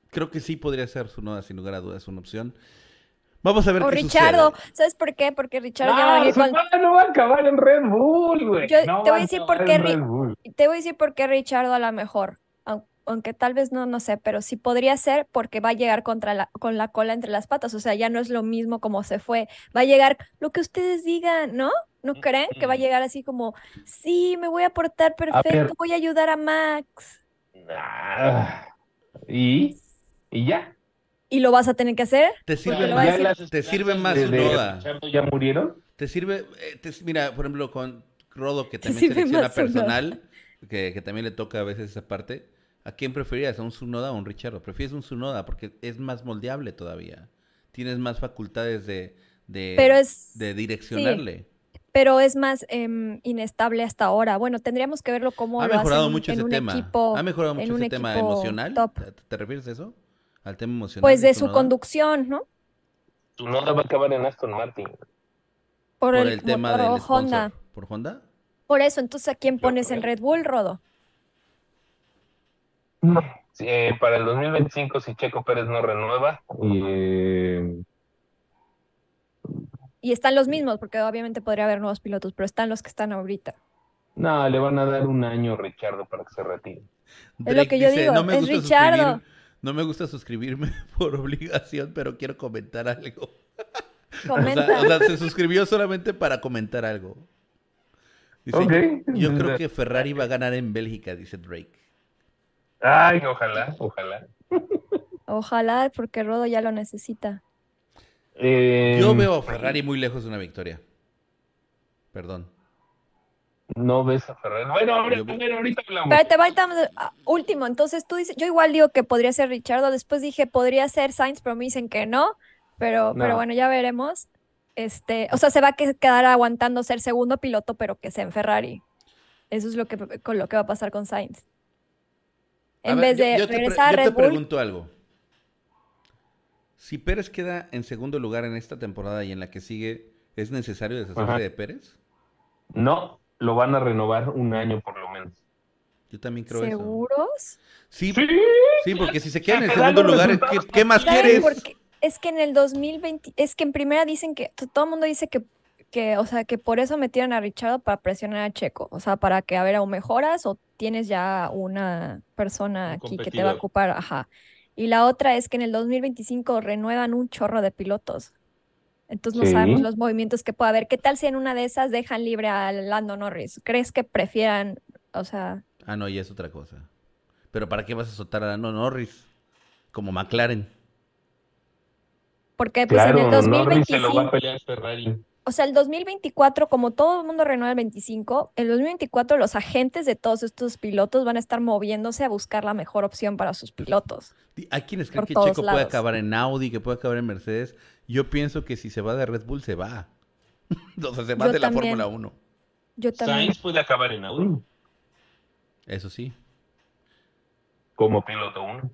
creo que sí podría ser su noda, sin lugar a dudas, una opción. Vamos a ver O qué Richardo, sucede. ¿sabes por qué? Porque Richardo ya va a No, venir con... no va a acabar en Red Bull, güey. No te voy va a decir acabar por qué en Ri- Red Bull. Te voy a decir por qué Richardo a lo mejor, aunque tal vez no, no sé, pero sí podría ser porque va a llegar contra la, con la cola entre las patas, o sea, ya no es lo mismo como se fue, va a llegar lo que ustedes digan, ¿no? ¿No creen que va a llegar así como, sí, me voy a portar perfecto, ver. voy a ayudar a Max? Ah, ¿Y? ¿Y ya? ¿Y lo vas a tener que hacer? Te sirve más, las te sirve más noda. Ya murieron? Te sirve, eh, te- mira, por ejemplo, con Rodo, que también selecciona personal, que, que también le toca a veces esa parte. ¿A quién preferirías? ¿A un Sunoda o a un Richardo? Prefieres un Sunoda porque es más moldeable todavía. Tienes más facultades de, de, Pero es, de direccionarle. pero es más em, inestable hasta ahora. Bueno, tendríamos que verlo cómo Ha lo mejorado hacen mucho en ese un tema. equipo, ha mejorado en mucho un ese tema emocional. top. ¿Te, te refieres a eso? ¿Al tema emocional? Pues de su conducción, ¿no? Tu nota va a acabar en Aston Martin. Por, Por el, el tema del Honda. ¿Por Honda? Por eso, entonces, ¿a quién pones en. Red Bull, Rodo? Sí, eh, para el 2025, si Checo Pérez no renueva, y, eh, Y están los mismos, porque obviamente podría haber nuevos pilotos, pero están los que están ahorita. no, le van a dar un año a Richardo para que se retire. Es lo que yo digo, no me es gusta Richardo". no me gusta suscribirme por obligación, pero quiero comentar algo. O Comenta. sea, o sea, se suscribió solamente para comentar algo. Dice, Ok. Yo creo que Ferrari va a ganar en Bélgica, dice Drake. Ay, ojalá, ojalá. Ojalá, porque Rodo ya lo necesita. Eh, Yo veo a Ferrari muy lejos de una victoria. Perdón. No ves a Ferrari. Bueno, ahora- Yo- bueno, ahorita hablamos. Pero te va a último, entonces tú dices, yo igual digo que podría ser Richardo, después dije podría ser Sainz, pero me dicen que no, pero, pero No. bueno, ya veremos. Este, o sea, se va a que- quedar aguantando ser segundo piloto, pero que sea en Ferrari. Eso es lo que con lo que va a pasar con Sainz. A En ver, vez de yo te regresar a yo te Red Bull, pregunto algo. Si Pérez queda en segundo lugar en esta temporada y en la que sigue, ¿es necesario deshacerse Ajá. de Pérez? No, lo van a renovar un año por lo menos. Yo también creo eso. ¿seguros? Sí, Sí, sí, porque si se queda en el te segundo lugar, ¿qué, más ¿Saben quieres? Es que en el 2020, es que en primera dicen que todo el mundo dice que, que, o sea, que por eso metieron a Richardo para presionar a Checo, o sea, para que a ver, o mejoras o tienes ya una persona Un aquí que te va a ocupar, ajá. Y la otra es que en el 2025 renuevan un chorro de pilotos. Entonces no Sí. sabemos los movimientos que puede haber. ¿Qué tal si en una de esas dejan libre a Lando Norris? ¿Crees que prefieran, o sea, Ah, no, ya es otra cosa. Pero ¿para qué vas a soltar a Lando Norris? Como McLaren. porque pues en el claro, Norris se lo va 2025 a pelear Ferrari. O sea, el 2024, como todo el mundo renueva el 25, el 2024 los agentes de todos estos pilotos van a estar moviéndose a buscar la mejor opción para sus pilotos. Di- Hay quienes creen que Checo puede acabar en Audi, que puede acabar en Mercedes. Yo pienso que si se va de Red Bull, se va. o sea, se va Yo de la. Fórmula 1. Yo también. Sainz puede acabar en Audi Eso sí. como piloto uno.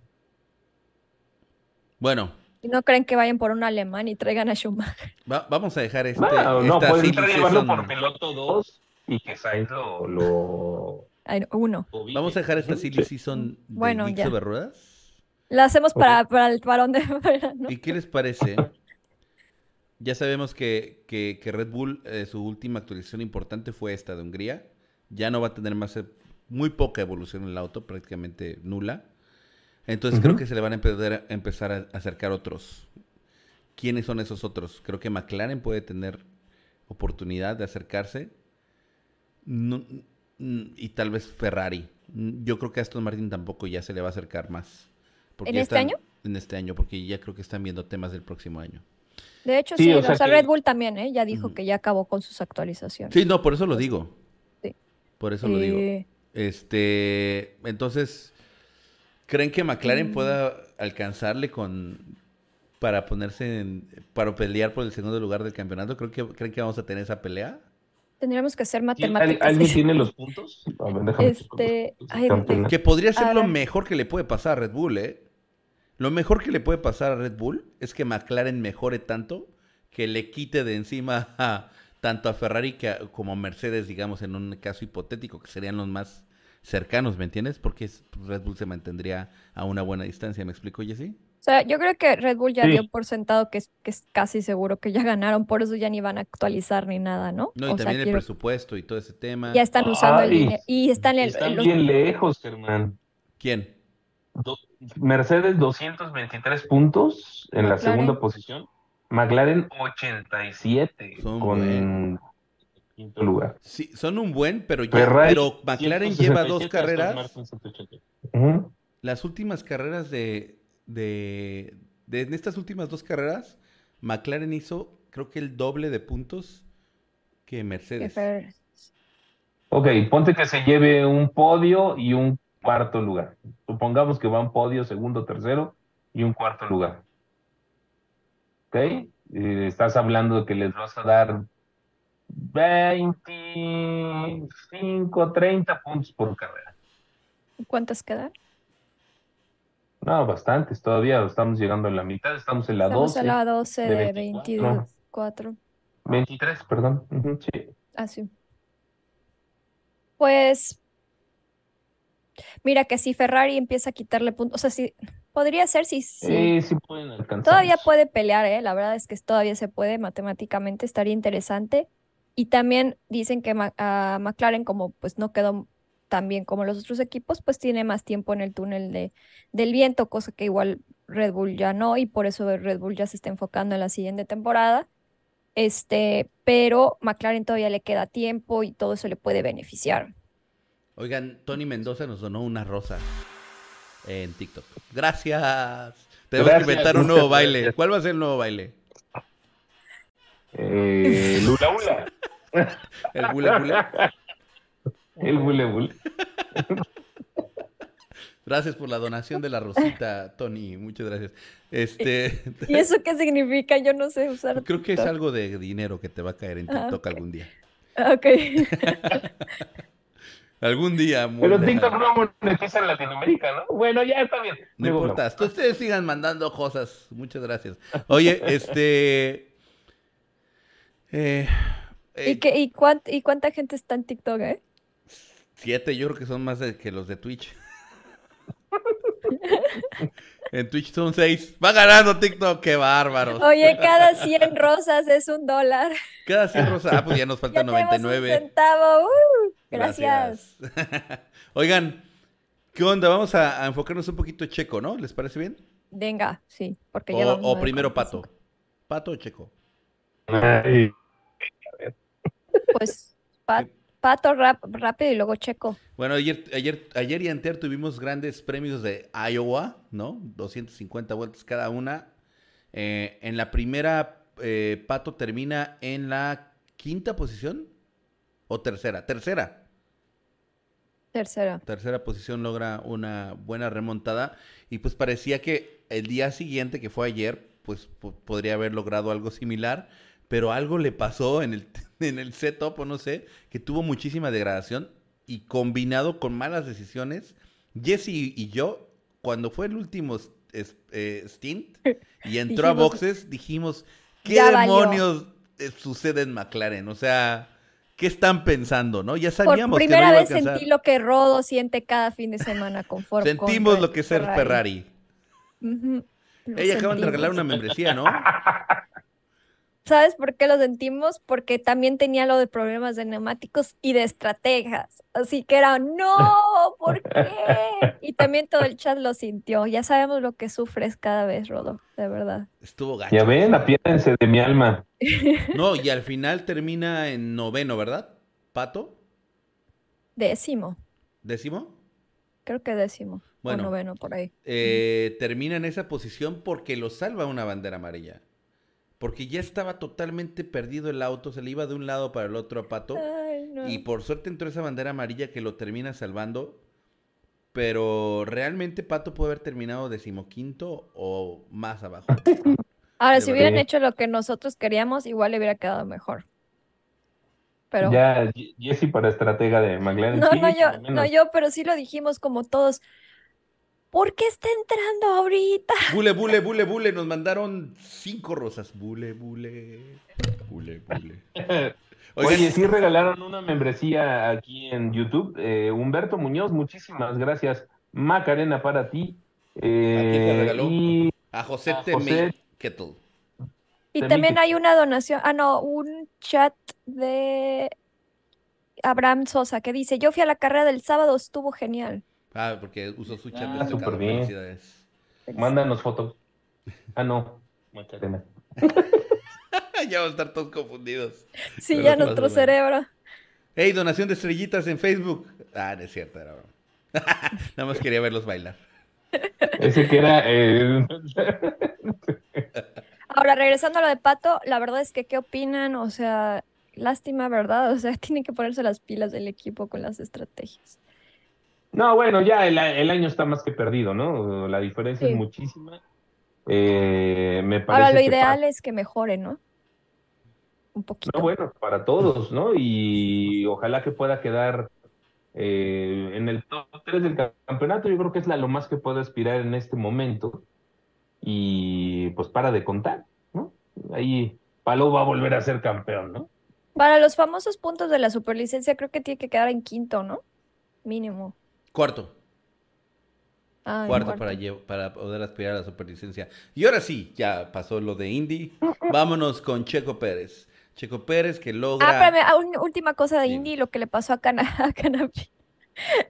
Bueno, ¿Y no creen que vayan por un alemán y traigan a Schumacher? va- vamos a dejar este, No, no, esta pueden silly llevarlo season- por piloto 2 y que Sainz lo, lo Ay, uno. Vamos a dejar esta silly season de Bueno, Geeks ya. sobre ruedas. La hacemos para, para el varón de verano. ¿Y qué les parece? Ya sabemos que, que- que Red Bull, eh, su última actualización importante fue esta de Hungría. Ya no va a tener más, eh, muy poca evolución en el auto, prácticamente nula. Entonces creo que se le van a empezar, a empezar a acercar otros. ¿Quiénes son esos otros? Creo que McLaren puede tener oportunidad de acercarse. No- y tal vez Ferrari. Yo creo que a Aston Martin tampoco ya se le va a acercar más. Porque ¿En este están- año? En este año, porque ya creo que están viendo temas del próximo año. De hecho, Sí, sí, o o sea que- Red Bull también, ¿eh? Ya dijo que ya acabó con sus actualizaciones. Sí, no, por eso lo digo. Sí. Por eso lo digo. Eh, Este, entonces, ¿creen que McLaren Mm. pueda alcanzarle con para ponerse en, para pelear por el segundo lugar del campeonato? ¿Creen que, ¿Creen que vamos a tener esa pelea? tendríamos que hacer ¿Al- matemáticas. ¿Alguien tiene los puntos? A ver, déjame Este, ay. Que podría ser lo mejor que le puede pasar a Red Bull, ¿eh? Lo mejor que le puede pasar a Red Bull es que McLaren mejore tanto que le quite de encima a, tanto a Ferrari que a- como a Mercedes, digamos, en un caso hipotético, que serían los más cercanos, ¿me entiendes? Porque es- Red Bull se mantendría a una buena distancia, ¿me explico, Jessy? O sea, yo creo que Red Bull ya Sí. dio por sentado que es, que es casi seguro que ya ganaron, por eso ya ni van a actualizar ni nada, ¿no? No, y O sea, también el quiero- presupuesto y todo ese tema. ya están usando el dinero y están en Están los- bien lejos, Germán. ¿Quién? Do- Mercedes 223 puntos en la segunda posición. McLaren 87 Son con buenos. Quinto lugar. Sí, son un buen, pero, ya, Ferrari, pero McLaren lleva dos 167, Aston carreras. Martin 180. Ujú. Las últimas carreras de, de, de en estas últimas dos carreras, McLaren hizo creo que el doble de puntos que Mercedes. Ok, ponte que se lleve un podio y un cuarto lugar. Supongamos que va un podio, segundo, tercero y un cuarto lugar. Ok, eh, estás hablando de que les vas a dar 25, 30 puntos por carrera. ¿Cuántas quedan? No, bastantes, todavía estamos llegando a la mitad, estamos en la Estamos 12, a la 12 de de 24. 24. 23, perdón. Sí. Así. Pues, mira que si Ferrari empieza a quitarle puntos, o sea, sí, podría ser si, si Eh, sí pueden alcanzar. todavía puede pelear, ¿eh? La verdad es que todavía se puede matemáticamente, estaría interesante. Y también dicen que Ma- a McLaren, como pues no quedó tan bien como los otros equipos, pues tiene más tiempo en el túnel de, del viento, cosa que igual Red Bull ya no, y por eso Red Bull ya se está enfocando en la siguiente temporada. Este, pero McLaren todavía le queda tiempo y todo eso le puede beneficiar. Oigan, Tony Mendoza nos donó una rosa en TikTok. Gracias. Tenemos Gracias, que inventar un nuevo baile. ¿Cuál va a ser el nuevo baile? Eh, Lula Ula. El bule bule. El bule bule. Gracias por la donación de la rosita, Tony. Muchas gracias. Este, ¿Y eso qué significa? Yo no sé usar. creo que es algo de dinero que te va a caer en Ah, TikTok ok. algún día. Ok. Algún día. muy Pero. TikTok no monetiza en Latinoamérica, ¿no? Bueno, ya está bien. No importa, ustedes sigan mandando cosas. Muchas gracias. Oye, este. Eh, eh, ¿Y, qué, y, cuánt- ¿Y cuánta gente está en TikTok, eh? Siete, yo creo que son más de- que los de Twitch. en Twitch son seis. Va ganando TikTok, qué bárbaros. Oye, cada 100 rosas es un dólar. Cada 100 rosas. Ah, pues ya nos Ya faltan un 99. centavo. ¡uh! gracias. Gracias. Oigan, ¿qué onda? Vamos a, a enfocarnos un poquito en Checo, ¿no? ¿Les parece bien? Venga, sí, porque O, ya o primero Pato. ¿Pato o Checo? Ay, Pues pa- Pato rap- rápido y luego Checo. Bueno, ayer, ayer, ayer y anterior tuvimos grandes premios de Iowa, ¿no? 250 vueltas cada una. Eh, en la primera, eh, Pato termina en la quinta posición. ¿O tercera? Tercera. Tercera. Tercera posición logra una buena remontada. Y pues parecía que el día siguiente, que fue ayer, pues po- podría haber logrado algo similar. Pero algo le pasó en el, en el setup, o no sé, que tuvo muchísima degradación. Y combinado con malas decisiones, Jesse y yo, cuando fue el último es- eh, stint y entró a Dijimos, boxes, dijimos, ¿qué "Ya valió". demonios eh, sucede en McLaren? O sea, ¿qué están pensando, no? Ya Por sabíamos que no primera iba a vez alcanzar. sentí lo que Rodo siente cada fin de semana con Ford. Sentimos lo que es ser Ferrari. Ujú, lo Ella acaban de regalar una membresía, ¿no? ¿Sabes por qué lo sentimos? Porque también tenía lo de problemas de neumáticos y de estrategas. Así que era, no, ¿por qué? Y también todo el chat lo sintió. Ya sabemos lo que sufres cada vez, Rodo, de verdad. Estuvo gacho. Ya ven, apiádense de mi alma. No, y al final termina en noveno, ¿verdad? ¿Pato? Décimo, ¿Décimo? creo que décimo. Bueno. O noveno por ahí. Eh, termina en esa posición porque lo salva una bandera amarilla. Porque ya estaba totalmente perdido el auto, se le iba de un lado para el otro a Pato. Ay, no. Y por suerte entró esa bandera amarilla que lo termina salvando. Pero realmente Pato puede haber terminado decimoquinto o más abajo. Ahora, de si hubieran hecho lo que nosotros queríamos, igual le hubiera quedado mejor. Pero Ya, Jesse para estratega de McLaren. no, sí, no yo, no yo, pero sí lo dijimos como todos. ¿Por qué está entrando ahorita? Bule, bule, bule, bule. Nos mandaron cinco rosas. Bule, bule. Bule, bule. Oigan, Oye, sí regalaron una membresía aquí en YouTube. Eh, Humberto Muñoz, muchísimas gracias. Macarena para ti. Eh, ¿A quién te regaló? y a José a T. José. Kettle. Y también hay una donación, ah, no, un chat de Abraham Sosa que dice, yo fui a la carrera del sábado, estuvo genial. Ah, porque usó su chat Ah, súper bien. Felicidades. mándanos fotos. Ah, no. Ya vamos a estar todos confundidos. Sí, Pero ya nuestro cerebro. Hey, donación de estrellitas en Facebook. Ah, no es cierto, era broma. Nada más quería verlos bailar. Ese que era. eh, Ahora, regresando a lo de Pato, la verdad es que, ¿qué opinan? O sea, lástima, ¿verdad? O sea, tienen que ponerse las pilas del equipo con las estrategias. No, bueno, ya el, el año está más que perdido, ¿no? La diferencia Sí. es muchísima. Eh, me Ahora, parece lo que ideal es que mejore, ¿no? Un poquito. No, bueno, para todos, ¿no? Y ojalá que pueda quedar eh, en el top 3 del campeonato. Yo creo que es la, lo más que puede aspirar en este momento. Y pues para de contar, ¿no? Ahí Palou va a volver a ser campeón, ¿no? Para los famosos puntos de la superlicencia, creo que tiene que quedar en quinto, ¿no? Mínimo. Cuarto. Ah, en Cuarto para, poder aspirar a la superlicencia. Y ahora sí, ya pasó lo de Indy. Vámonos con Checo Pérez. Checo Pérez que logra. Ah, espérame, ah, un- última cosa de Dime. Indy, lo que le pasó a, Cana, a Canapchi.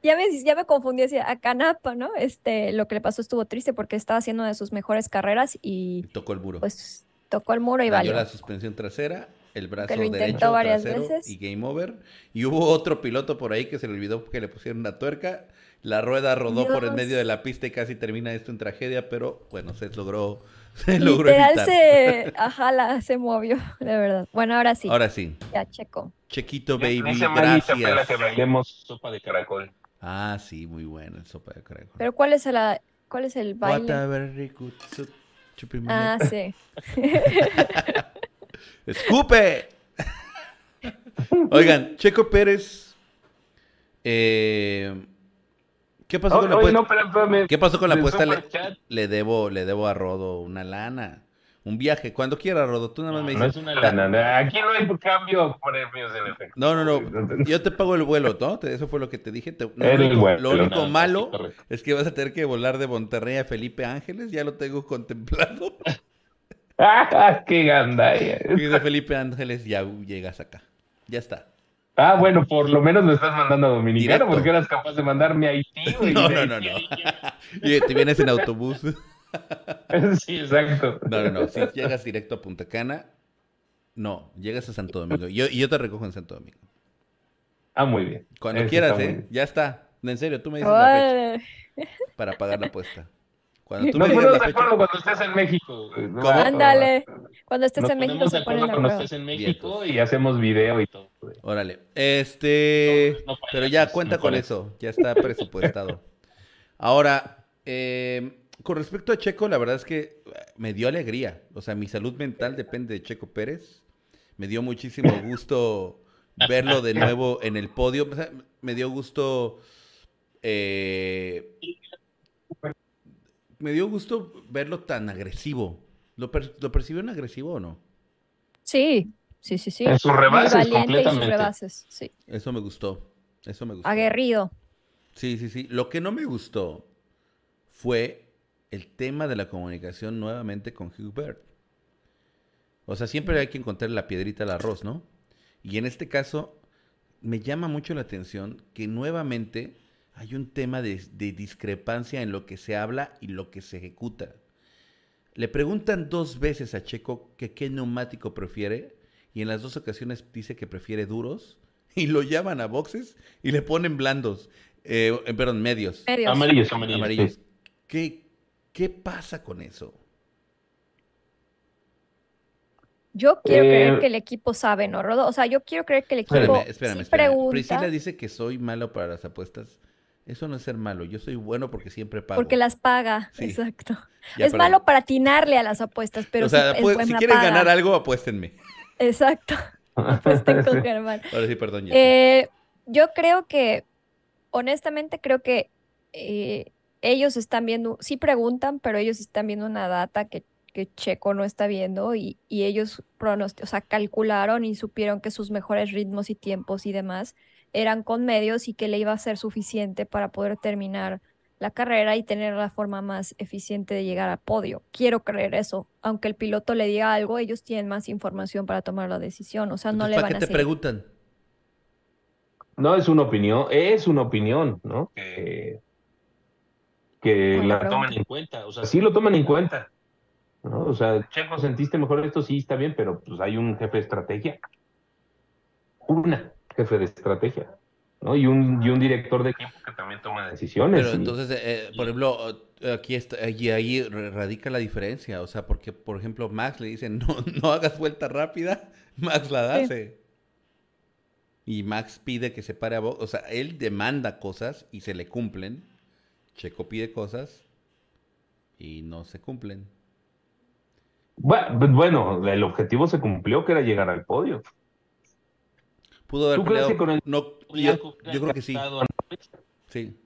Ya me, ya me confundí, decía, a Canapa, ¿no? Este, lo que le pasó estuvo triste porque estaba haciendo una de sus mejores carreras y Tocó el muro. pues tocó el muro y valió. la suspensión trasera el brazo lo derecho varias trasero veces. y game over. Y hubo otro piloto por ahí que se le olvidó que le pusieron una tuerca. La rueda rodó por el medio de la pista y casi termina esto en tragedia, pero bueno, se logró, se logró Literal evitar. se, ajá, la- se movió, de verdad. Bueno, ahora sí, Ahora sí, ya checo. Chequito Baby, gracias. que bailemos sopa de caracol. Ah, sí, muy bueno el sopa de caracol. Pero ¿cuál es el, cuál es el baile? Ah, sí. ¡Escupe! Oigan, Checo Pérez. eh, ¿Qué pasó con la Oye, no. ¿Qué pasó con la Del apuesta? Le, debo, le debo a Rodo una lana. Un viaje. Cuando quiera, Rodo. Tú nada más me No dices. es una lana. Aquí no hay cambio premios en efecto. No, no, no. Yo te pago el vuelo, ¿no? Eso fue lo que te dije. Te- lo El único, vuelo, lo único nada más, malo es que vas a tener que volar de Monterrey a Felipe Ángeles. Ya lo tengo contemplado. ¡Ah, qué gandalla! Y de Felipe Ángeles ya llegas acá. Ya está. Ah, bueno, por lo menos me estás mandando a Dominicano Directo. porque eras capaz de mandarme a Haití, güey. No, no, no, no. Y te vienes en autobús. Sí, exacto. No, no, no. Si llegas directo a Punta Cana, no. Llegas a Santo Domingo. Y yo te recojo en Santo Domingo. Ah, muy bien. Cuando Eso quieras, ¿eh? bien. Ya está. En serio, tú me dices la fecha Ay, para pagar la apuesta. Cuando tú me Nos digas la fecha. acuerdo cuando estés en México. No, no, no. Ándale. Cuando estés Nos en México se cuando estés en México y hacemos video y todo. güey. Órale. Este. No, no pero ya cuenta no con eso. Ya está presupuestado. Ahora, eh, con respecto a Checo, la verdad es que eh, me dio alegría. O sea, mi salud mental depende de Checo Pérez. Me dio muchísimo gusto verlo de nuevo en el podio. O sea, me dio gusto. eh, me dio gusto verlo tan agresivo. ¿Lo, per- ¿lo percibieron agresivo o no? Sí, sí, sí, sí. En sus Muy rebases, valiente y sus completamente. rebases, sí. Eso me gustó. Eso me gustó. Aguerrido. Sí, sí, sí. Lo que no me gustó fue el tema de la comunicación nuevamente con Hubert. O sea, siempre hay que encontrar la piedrita al arroz, ¿no? Y en este caso, me llama mucho la atención que nuevamente hay un tema de, de discrepancia en lo que se habla y lo que se ejecuta. Le preguntan dos veces a Checo que qué neumático prefiere y en las dos ocasiones dice que prefiere duros y lo llaman a boxes y le ponen blandos, eh, eh, perdón, medios, Medios. Amarillos, amarillos. amarillos. sí. ¿Qué, ¿Qué pasa con eso? Yo quiero Eh, creer que el equipo sabe, ¿no, Rodo? O sea, yo quiero creer que el equipo Espérame, espérame, sí espérame. pregunta Priscila dice que soy malo para las apuestas. Eso no es ser malo, yo soy bueno porque siempre pago. porque las paga. Sí. Exacto. Ya, es malo para atinarle a las apuestas, pero o sea, pues, si quieren paga. ganar algo, apuéstenme. Exacto. Apuesten con Sí. Germán. Ahora sí, perdón. Eh, yo creo que, honestamente, creo que eh, ellos están viendo, sí preguntan, pero ellos están viendo una data que, que Checo no está viendo y, y ellos o sea, calcularon y supieron que sus mejores ritmos y tiempos y demás eran con medios y que le iba a ser suficiente para poder terminar la carrera y tener la forma más eficiente de llegar al podio. Quiero creer eso. Aunque el piloto le diga algo, ellos tienen más información para tomar la decisión. O sea, no le ¿para van qué a te seguir. preguntan? No es una opinión, es una opinión, ¿no? Que, que la pregunta. toman en cuenta. O sea, sí lo toman en cuenta. ¿no? O sea, Checo, ¿sentiste mejor esto? Sí, está bien, pero pues hay un jefe de estrategia. Una jefe de estrategia. ¿no? Y un, y un director de equipo que también toma decisiones. Pero y- entonces, eh, eh, por ejemplo, eh, aquí está, ahí, ahí radica la diferencia. O sea, porque, por ejemplo, Max le dicen, no, no hagas vuelta rápida, Max la Sí. hace. Y Max pide que se pare a box. O sea, él demanda cosas y se le cumplen. Checo pide cosas y no se cumplen. Bu- Bueno, el objetivo se cumplió, que era llegar al podio. Pudo haber ¿Tú crees que con el No, yo, yo creo que sí. Sí,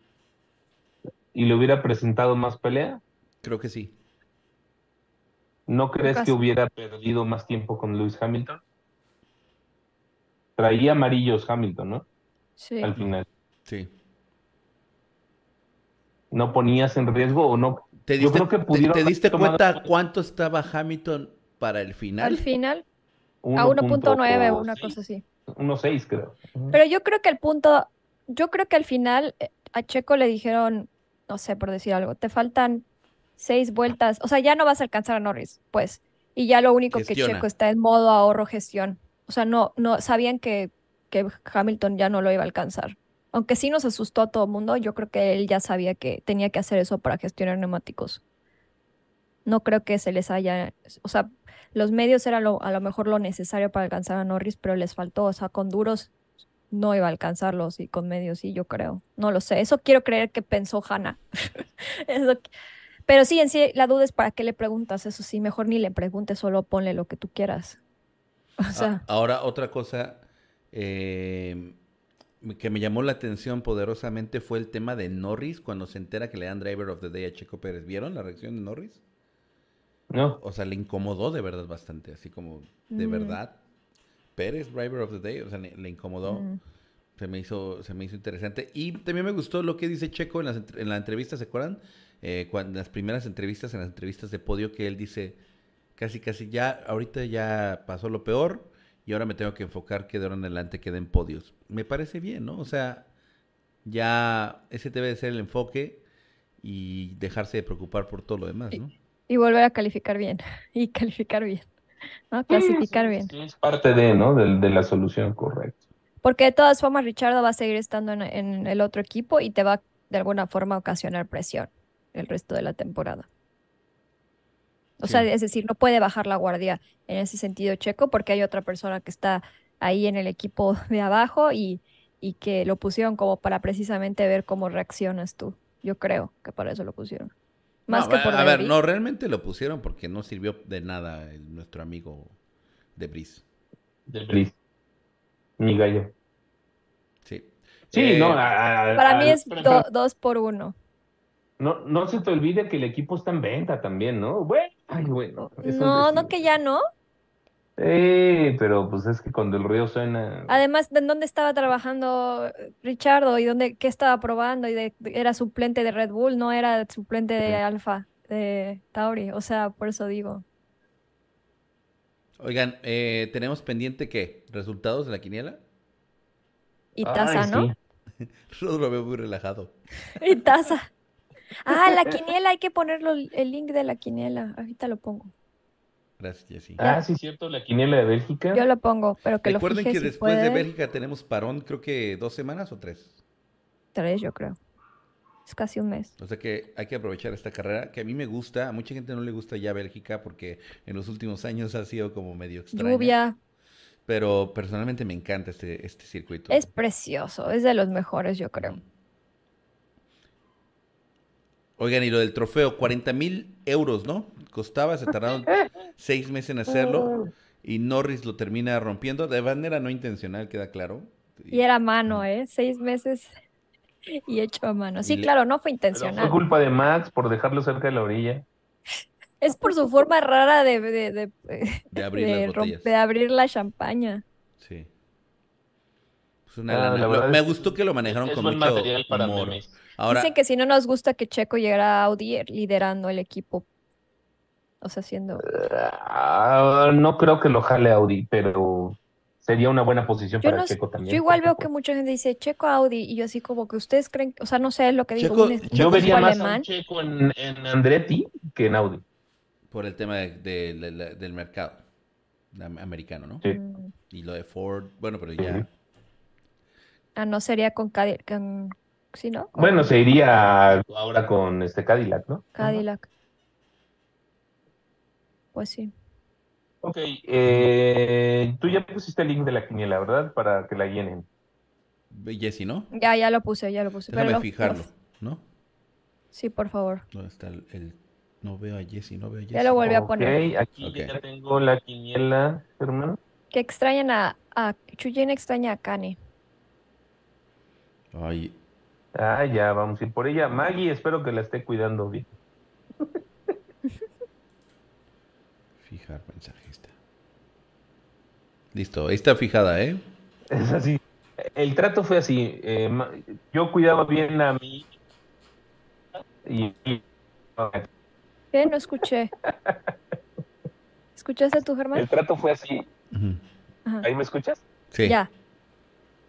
Y le hubiera presentado más pelea. creo que sí. ¿No crees Lucas. que hubiera perdido más tiempo con Lewis Hamilton? Traía amarillos Hamilton, ¿no? Sí. Al final. Sí. ¿No ponías en riesgo o no? ¿Te Yo creo que te- pudieron te haber diste tomado- cuenta cuánto estaba Hamilton para el final? Al final, a 1.9, una cosa así. 1.6 creo. Pero yo creo que el punto, yo creo que al final eh, a Checo le dijeron, no sé, por decir algo, te faltan seis vueltas, o sea, ya no vas a alcanzar a Norris, pues, y ya lo único que. Checo está en modo ahorro gestión. O sea, no, no, sabían que, que Hamilton ya no lo iba a alcanzar. Aunque sí nos asustó a todo el mundo, yo creo que él ya sabía que tenía que hacer eso para gestionar neumáticos. No creo que se les haya, o sea, los medios era lo, a lo mejor lo necesario para alcanzar a Norris, pero les faltó, o sea, con duros no iba a alcanzarlos y con medios sí, yo creo. No lo sé, eso quiero creer que pensó Hannah. Eso Pero sí, en sí, la duda es para qué le preguntas, eso sí, mejor ni le preguntes, solo ponle lo que tú quieras. O sea, Ah, ahora, otra cosa eh, que me llamó la atención poderosamente fue el tema de Norris cuando se entera que le dan Driver of the Day a Checo Pérez. ¿Vieron la reacción de Norris? ¿No? O sea, le incomodó de verdad bastante, así como de Mm. verdad. Pérez, Driver of the Day, o sea, le, le incomodó. mm, Se me hizo, se me hizo interesante. Y también me gustó lo que dice Checo en, las en la entrevista, ¿se acuerdan? Eh, cuando, en las primeras entrevistas, en las entrevistas de podio, que él dice, casi, casi ya, ahorita ya pasó lo peor y ahora me tengo que enfocar que de ahora en adelante queden podios. Me parece bien, ¿no? O sea, ya ese debe de ser el enfoque y dejarse de preocupar por todo lo demás, ¿no? Y volver a calificar bien, y calificar bien, ¿no? Clasificar bien. Sí, es parte de, ¿no? De, de la solución, correcto. Porque de todas formas, Richardo va a seguir estando en, en el otro equipo y te va de alguna forma a ocasionar presión el resto de la temporada. O sea, es decir, no puede bajar la guardia en ese sentido Checo porque hay otra persona que está ahí en el equipo de abajo y, y que lo pusieron como para precisamente ver cómo reaccionas tú. Yo creo que para eso lo pusieron. Más No, que a- por a ver, no, realmente lo pusieron porque no sirvió de nada el- nuestro amigo de Brice. Del Bris. Ni gallo. Sí. Sí, Eh, no, a- a- Para mí es pero- do- pero dos por uno. no, no se te olvide que el equipo está en venta también, ¿no? Bueno, ay, bueno. No, no que ya no. Sí, pero pues es que cuando el río suena. Además, ¿de dónde estaba trabajando Richardo y dónde qué estaba probando? Y de, era suplente de Red Bull, no era suplente de. Alfa, de Tauri. O sea, por eso digo. Oigan, eh, tenemos pendiente qué? ¿Resultados de la quiniela? Y Ay, taza, ¿no? sí. Yo lo veo muy relajado. Y taza. Ah, la quiniela, hay que ponerlo el link de la quiniela. Ahorita lo pongo. Gracias, Jessy. Ah, sí, cierto, la quiniela de Bélgica. Yo lo pongo, pero que lo Recuerden fije que si después de. Bélgica tenemos parón, creo que dos semanas o tres. Tres, yo creo. Es casi un mes. O sea que hay que aprovechar esta carrera, que a mí me gusta, a mucha gente no le gusta ya Bélgica porque en los últimos años ha sido como medio extraña. Lluvia. Pero personalmente me encanta este, este circuito. Es precioso. Es de los mejores, yo creo. Oigan, y lo del trofeo, 40 mil euros, ¿no? Costaba, se tardaron seis meses en hacerlo y Norris lo termina rompiendo de manera no intencional, queda claro. Y era a mano, ¿eh? Seis meses y hecho a mano. Sí, le- claro, no fue Pero fue intencional. culpa de Max por dejarlo cerca de la orilla. Es por su forma rara de, de, de, De abrir de las de abrir la champaña. Sí. Pues una Ah, lana. Lo- me es gustó que lo manejaron es con mucho material para humor. Ahora, Dicen que si no nos gusta que Checo llegara a Audi liderando el equipo. O sea, siendo. Ah, no creo que lo jale Audi, pero sería una buena posición Yo, para no, Checo también. yo igual veo que mucha gente dice Checo Audi y yo así como que ustedes creen, o sea, no sé, es lo que digo, Checo- un, Yo vería más a alemán. un Checo en, en Andretti que en Audi. por el tema de- de- de la- del mercado am- americano, ¿no? Sí. Y lo de Ford, bueno, pero ya. Ah, no sería con Cadillac. Con, sí, ¿no? Con Bueno, se iría ahora con este Cadillac, ¿no? Cadillac. Pues sí. Ok, eh, tú ya pusiste el link de la quiniela, ¿verdad? Para que la llenen. Jessy, ¿no? Ya, ya lo puse, ya lo puse. pero Déjame lo- fijarlo, lo- ¿no? Sí, por favor. ¿Dónde está el, el- No veo a Jessy, no veo a Jessy. Ya lo volví a Ok, poner. aquí Ok. ya tengo la quiniela, hermano. Que extrañan a, a Chuyen extraña a Kane. Ay, Ah, ya, vamos a ir por ella. Maggie, espero que la esté cuidando bien. fijar mensajista. Listo, ahí está fijada, ¿eh? Es así. El trato fue así. eh, yo cuidaba bien a mí. Y, y- ¿Qué? No escuché. ¿Escuchaste tú, Germán? el trato fue así. ¿Ahí me escuchas? Sí. Ya.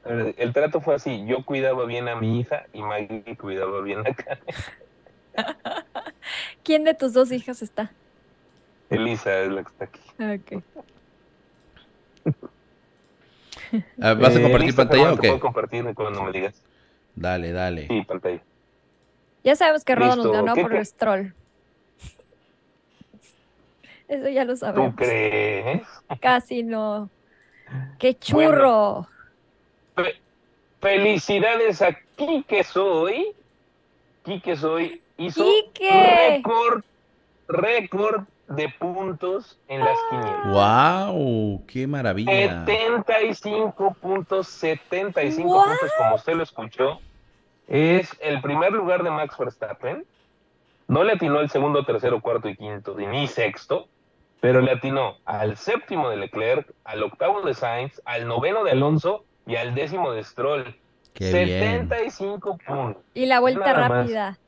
A El trato fue así. Yo cuidaba bien a mi hija y Maggie cuidaba bien acá. ¿Quién de tus dos hijas está? Elisa es la que está aquí. Ok. Ah, ¿Vas a Eh, compartir pantalla o te qué? puedo compartir cuando me digas. Dale, dale. Sí, pantalla. Ya sabemos que Rodo nos ganó ¿Qué por te- el stroll. Eso ya lo ¿Tú sabemos. crees? Casi no. ¡Qué churro! Fe- felicidades a Quique Soy. Quique Soy hizo récord, récord de puntos en las quinielas. ¡Wow! ¡Qué maravilla! 75 puntos, 75 What? puntos, como usted lo escuchó. Es el primer lugar de Max Verstappen. No le atinó el segundo, tercero, cuarto y quinto, ni sexto, pero le atinó al séptimo de Leclerc, al octavo de Sainz, al noveno de Alonso y al décimo de Stroll. ¡Qué bien! 75 puntos. Y la vuelta Nada más.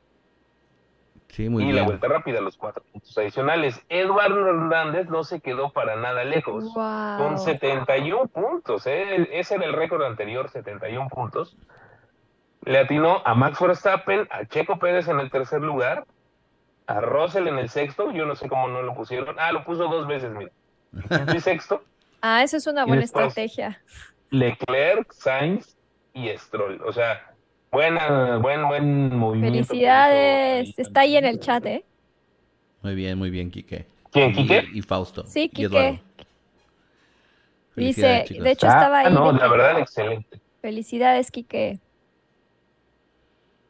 Rápida. Sí, muy y bien. la vuelta rápida, los cuatro puntos adicionales. Eduardo Hernández no se quedó para nada lejos. Wow. Con 71 puntos, ¿eh? ese era el récord anterior, 71 puntos. Le atinó a Max Verstappen, a Checo Pérez en el tercer lugar, a Russell en el sexto, yo no sé cómo no lo pusieron. Ah, lo puso dos veces, mira. Y sexto, Ah, eso es una buena después- estrategia. Leclerc, Sainz y Stroll. O sea, buena, buen, buen movimiento. Felicidades. Está ahí en el chat, ¿eh? Muy bien, muy bien, Quique. ¿Quién, Y- Quique? Y, Fausto. Sí, Quique. Dice, chicos. de hecho Ah, estaba ahí. no, la verdad, excelente. Felicidades, Quique.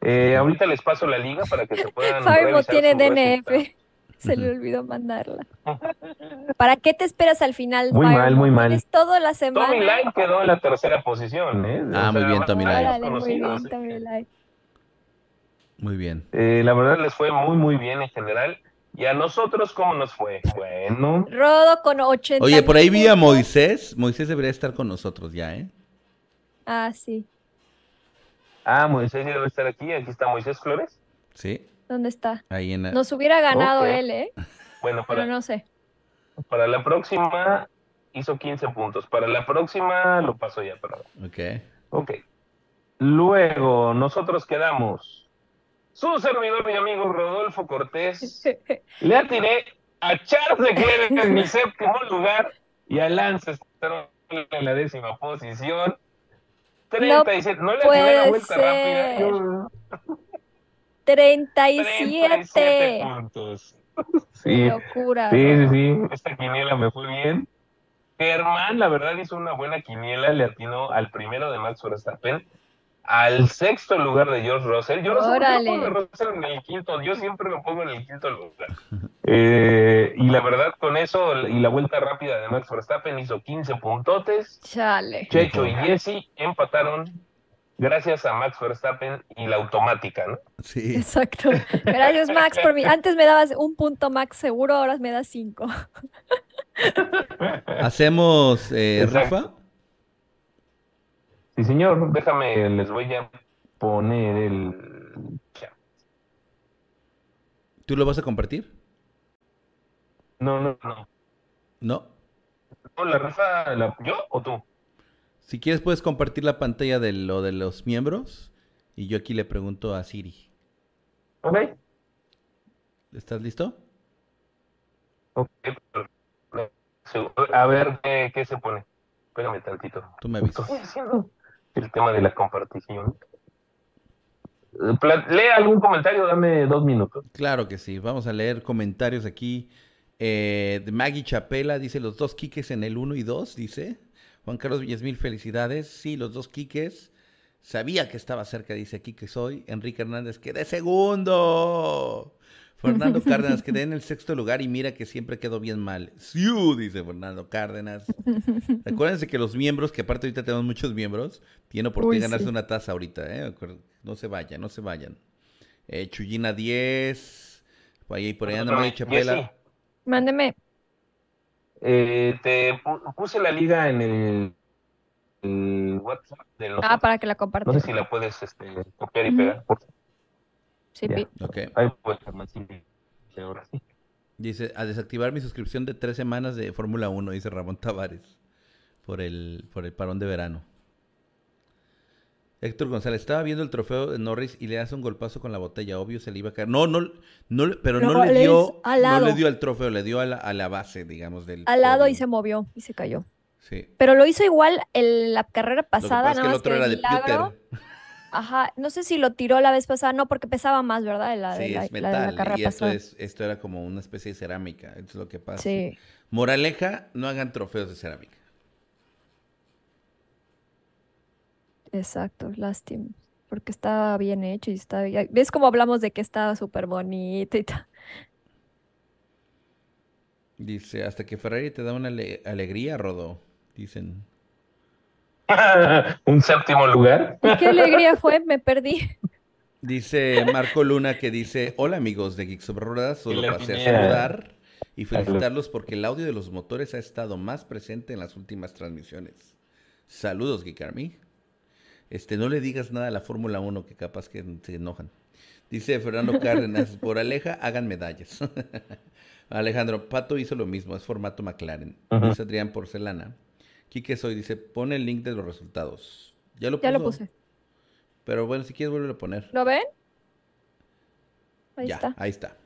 Eh, ahorita les paso la liga para que se puedan. Firemo tiene DNF. Se le olvidó mandarla. ¿Para qué te esperas al final, Muy mal, muy mal. Toda la semana. Tommy Line quedó en la tercera posición, ¿eh? Ah, muy bien, Tommy Line. Órale, muy bien, ¿eh? Tommy. Muy bien. Eh, la verdad les fue muy, muy bien en general. ¿Y a nosotros cómo nos fue? Bueno, Rodo con 80. Oye, por ahí vi a. Moisés. Moisés debería estar con nosotros ya, ¿eh? Ah, sí. ah, Moisés ya debe estar aquí. Aquí está Moisés Flores. Sí. ¿Dónde está? Ahí en la... Nos hubiera ganado él, ¿eh? Bueno, Pero para, no sé. para la próxima hizo 15 puntos. Para la próxima lo paso ya para. Ok. Ok. Luego, nosotros quedamos. Su servidor y amigo Rodolfo Cortés. Le atiné a Charles Leclerc en mi séptimo lugar y a Lance Stroll en la décima posición. 37. No, le atiné la puede vuelta ser. rápida. Yo- 37. 37 puntos. Qué Sí, locura. sí, sí, sí. Esta quiniela me fue bien. Germán, la verdad, hizo una buena quiniela. Le atinó al primero de Max Verstappen, al sexto lugar de George Russell. Yo no sé por qué Órale. no pongo a Russell en el quinto. Yo siempre lo pongo en el quinto lugar. Eh, y la verdad, con eso y la vuelta rápida de Max Verstappen hizo 15 puntotes. Chale. Checho y Jesse empataron gracias a Max Verstappen y la automática, ¿no? Sí. Exacto. Gracias, Max, por mí. Antes me dabas un punto, Max, seguro, ahora me das cinco. Hacemos eh, rifa. Sí, señor, déjame, les voy a poner el chat. ¿Tú lo vas a compartir? No, no, no. No. No, la rifa, la- ¿yo o tú? Si quieres puedes compartir la pantalla de lo de los miembros y yo aquí le pregunto a Siri. Ok. ¿Estás listo? Ok, A ver, ¿qué, qué se pone? Espérame tantito. Tú me avisas. Estoy haciendo el tema de la compartición. Lee algún comentario, dame dos minutos. Claro que sí. Vamos a leer comentarios aquí. Eh, de Maggie Chapela dice los dos Quiques en el 1 y 2, dice. Juan Carlos Villasmil, felicidades. Sí, los dos Quiques. Sabía que estaba cerca, dice Quique soy. Enrique Hernández, quedé segundo. Fernando Cárdenas, quedé en el sexto lugar y mira que siempre quedó bien mal. Siu, dice Fernando Cárdenas. Acuérdense que los miembros, que aparte ahorita tenemos muchos miembros, tienen oportunidad Uy, de ganarse sí. una taza ahorita, ¿eh? No se vayan, no se vayan. Eh, Chuyina 10. Por ahí, por ahí anda Chapela. Mándeme. Eh, te pu- puse la liga en el, el WhatsApp de Ah, nosotros. para que la No compartas. sé si la puedes este, copiar y pegar. Por... Sí, Ya. Pi. Ok. Ahí sí, ahora sí. Dice, a desactivar mi suscripción de tres semanas de Fórmula 1, dice Ramón Tavares. Por el, por el parón de verano. Héctor González, estaba viendo el trofeo de Norris y le hace un golpazo con la botella. Obvio se le iba a caer. No, no, no, pero no, No, le dio, al no le dio al trofeo, le dio a la, a la base, digamos, del Al lado y se movió y se cayó. Sí. Pero lo hizo igual en la carrera Lo que pasada, pasa es que el más otro que era de. Pewter. Ajá, no sé si lo tiró la vez pasada, no, porque pesaba más, ¿verdad? La de Sí, la, es la de la metal. carrera y esto, pasada. es, esto era como una especie de cerámica. Es lo que pasa. Sí. Moraleja, no hagan trofeos de cerámica. Exacto, lástima, porque estaba bien hecho y está bien. ¿Ves cómo hablamos de que estaba súper bonito y tal? Dice, hasta que Ferrari te da una ale- alegría, Rodo. Dicen. Un séptimo lugar. ¿Y qué alegría fue? Me perdí. Dice Marco Luna que dice, hola amigos de Geeks sobre Ruedas, solo pasé a saludar y felicitarlos porque el audio de los motores ha estado más presente en las últimas transmisiones. Saludos, Geek Army. Este, no le digas nada a la Fórmula 1 que capaz que se enojan. Dice Fernando Cárdenas, por Aleja hagan medallas. Alejandro, Pato hizo lo mismo, es formato McLaren. Ujú. Luis Adrián Porcelana. Quique Soy dice, pone el link de los resultados. Ya lo Ya lo puse. Pero bueno, si quieres vuelve a poner. ¿Lo ven? Ahí ya, está. ahí está.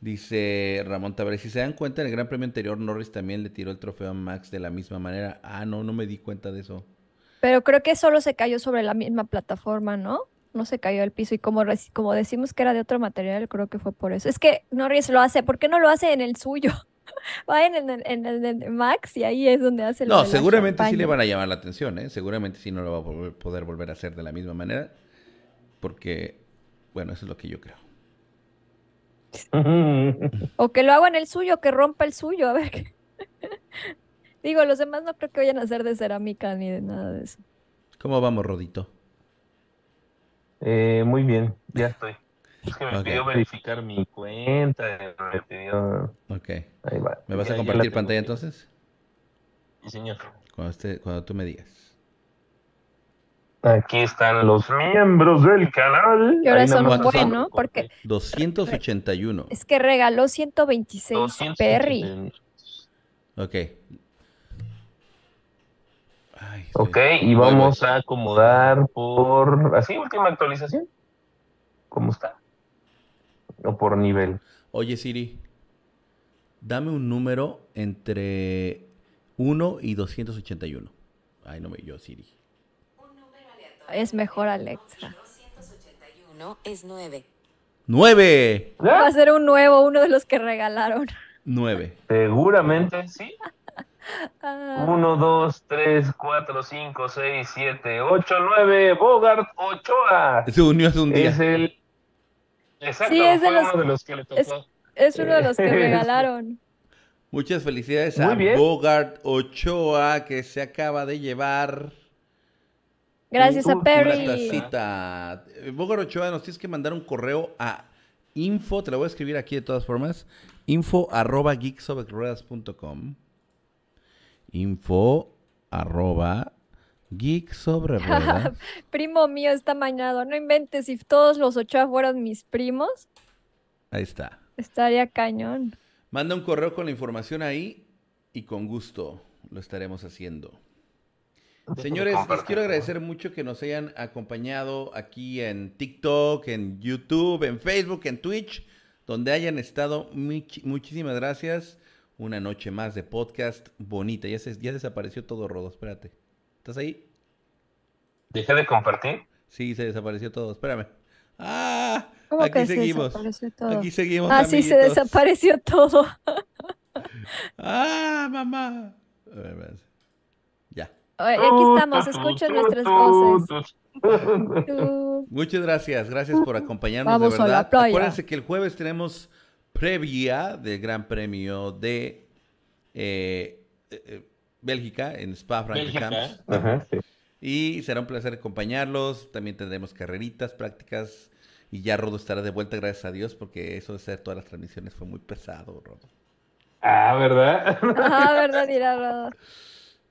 Dice Ramón Tavares, si se dan cuenta, en el Gran Premio anterior Norris también le tiró el trofeo a Max de la misma manera. Ah, no, no me di cuenta de eso. Pero creo que solo se cayó sobre la misma plataforma, ¿no? No se cayó al piso y como, como decimos que era de otro material, creo que fue por eso. Es que Norris lo hace, ¿por qué no lo hace en el suyo? Va en el, en el- en el Max y ahí es donde hace lo No, la seguramente sí le van a llamar la atención, ¿eh? Seguramente sí no lo va a volver- poder volver a hacer de la misma manera. Porque, bueno, eso es lo que yo creo. O que lo haga en el suyo, que rompa el suyo, a ver qué. Digo, los demás no creo que vayan a hacer de cerámica ni de nada de eso. ¿Cómo vamos, Rodito? Eh, muy bien, ya estoy. Es que me pidió verificar mi cuenta, me pidió... Ok. Ahí va. ¿Me vas Ya- a compartir pantalla entonces? Sí, señor. Cuando, esté- cuando tú me digas. Aquí están los miembros del canal. Y ahora son más un buen, te ¿no? Porque- 281. Es que regaló 126 Perry. 270. Ok. Ay, Ok, y vamos a acomodar por... Así, última actualización. ¿Cómo está? O por nivel. Oye, Siri, dame un número entre 1 y 281. Ay, no me yo, Siri. Es mejor Alexa. 281 es 9. ¡Nueve! Va a ser un nuevo, uno de los que regalaron. Nueve. Seguramente sí. Ah, 1, 2, 3, 4, 5, 6, 7, 8, 9. Bogart Ochoa. Se unió hace un día. Es el. Exacto, Sí, es de fue los- uno de los que le tocó. es- es uno de los que regalaron. Muchas felicidades Muy a bien. Bogart Ochoa, que se acaba de llevar Gracias a Perry. tacita. Bogart Ochoa, nos tienes que mandar un correo a info, te lo voy a escribir aquí de todas formas, info arroba geeksobreruedas.com info arroba geeksobreruedas Primo mío está mañado. No inventes, si todos los Ochoa fueran mis primos, Ahí está. estaría cañón. Manda un correo con la información ahí y con gusto lo estaremos haciendo. Señores, les quiero agradecer mucho que nos hayan acompañado aquí en TikTok, en YouTube, en Facebook, en Twitch, donde hayan estado. Much- muchísimas gracias. Una noche más de podcast bonita. Ya, se, ya desapareció todo, Rodo. Espérate. ¿Estás ahí? Dejé de compartir. Sí, se desapareció todo. Espérame. Ah, ¿Cómo aquí que se seguimos. desapareció todo? Aquí seguimos. Ah, sí, se desapareció todo. Ah, mamá. A ver, a ver. Ya. Oye, aquí estamos, escuchen nuestras voces. Muchas gracias, gracias por acompañarnos Vamos de a la verdad. playa. Acuérdense que el jueves tenemos previa del Gran Premio de eh, eh, eh, Bélgica en Spa Bélgica. Francorchamps. Ajá, sí. Y será un placer acompañarlos. También tendremos carreritas, prácticas. Y ya Rodo estará de vuelta, gracias a Dios, porque eso de hacer todas las transmisiones fue muy pesado, Rodo. Ah, ¿verdad? Ah, ¿verdad? Dirá Rodo.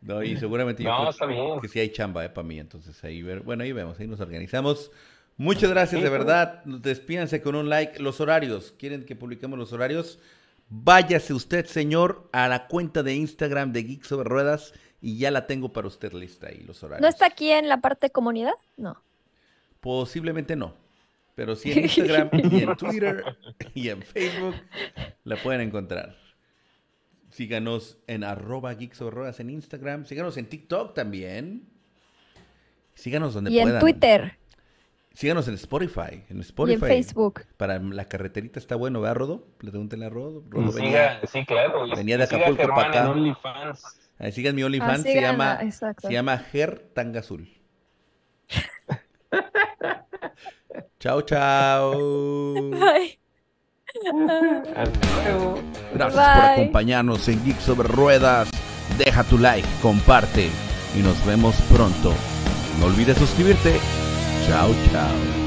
No, y seguramente yo No, creo está bien. que sí hay chamba eh, para mí, entonces ahí ver, bueno, ahí vemos, ahí nos organizamos. Muchas gracias, de verdad. Despídanse con un like. Los horarios, ¿quieren que publiquemos los horarios? Váyase usted, señor, a la cuenta de Instagram de Geek sobre Ruedas y ya la tengo para usted lista ahí, los horarios. ¿No está aquí en la parte de comunidad? No. Posiblemente no, pero sí en Instagram y en Twitter y en Facebook la pueden encontrar. Síganos en arroba Geeks sobre Ruedas en Instagram. Síganos en TikTok también. Síganos donde Y puedan. en Twitter Síganos en Spotify. En y Spotify. en Facebook. Para la carreterita está bueno, ¿verdad, Rodo? Pregúntenle a Rodo. Y Rodo venía- siga- sí, claro. y- venía de y Acapulco para acá. OnlyFans. Ahí sigan mi Ah, OnlyFans, se sigan llama, exacto. se llama Ger Tanga Azul. chao, chao. Bye. Hasta luego. Gracias por acompañarnos en Geek sobre Ruedas. Deja tu like, comparte y nos vemos pronto. No olvides suscribirte. Chao, chao.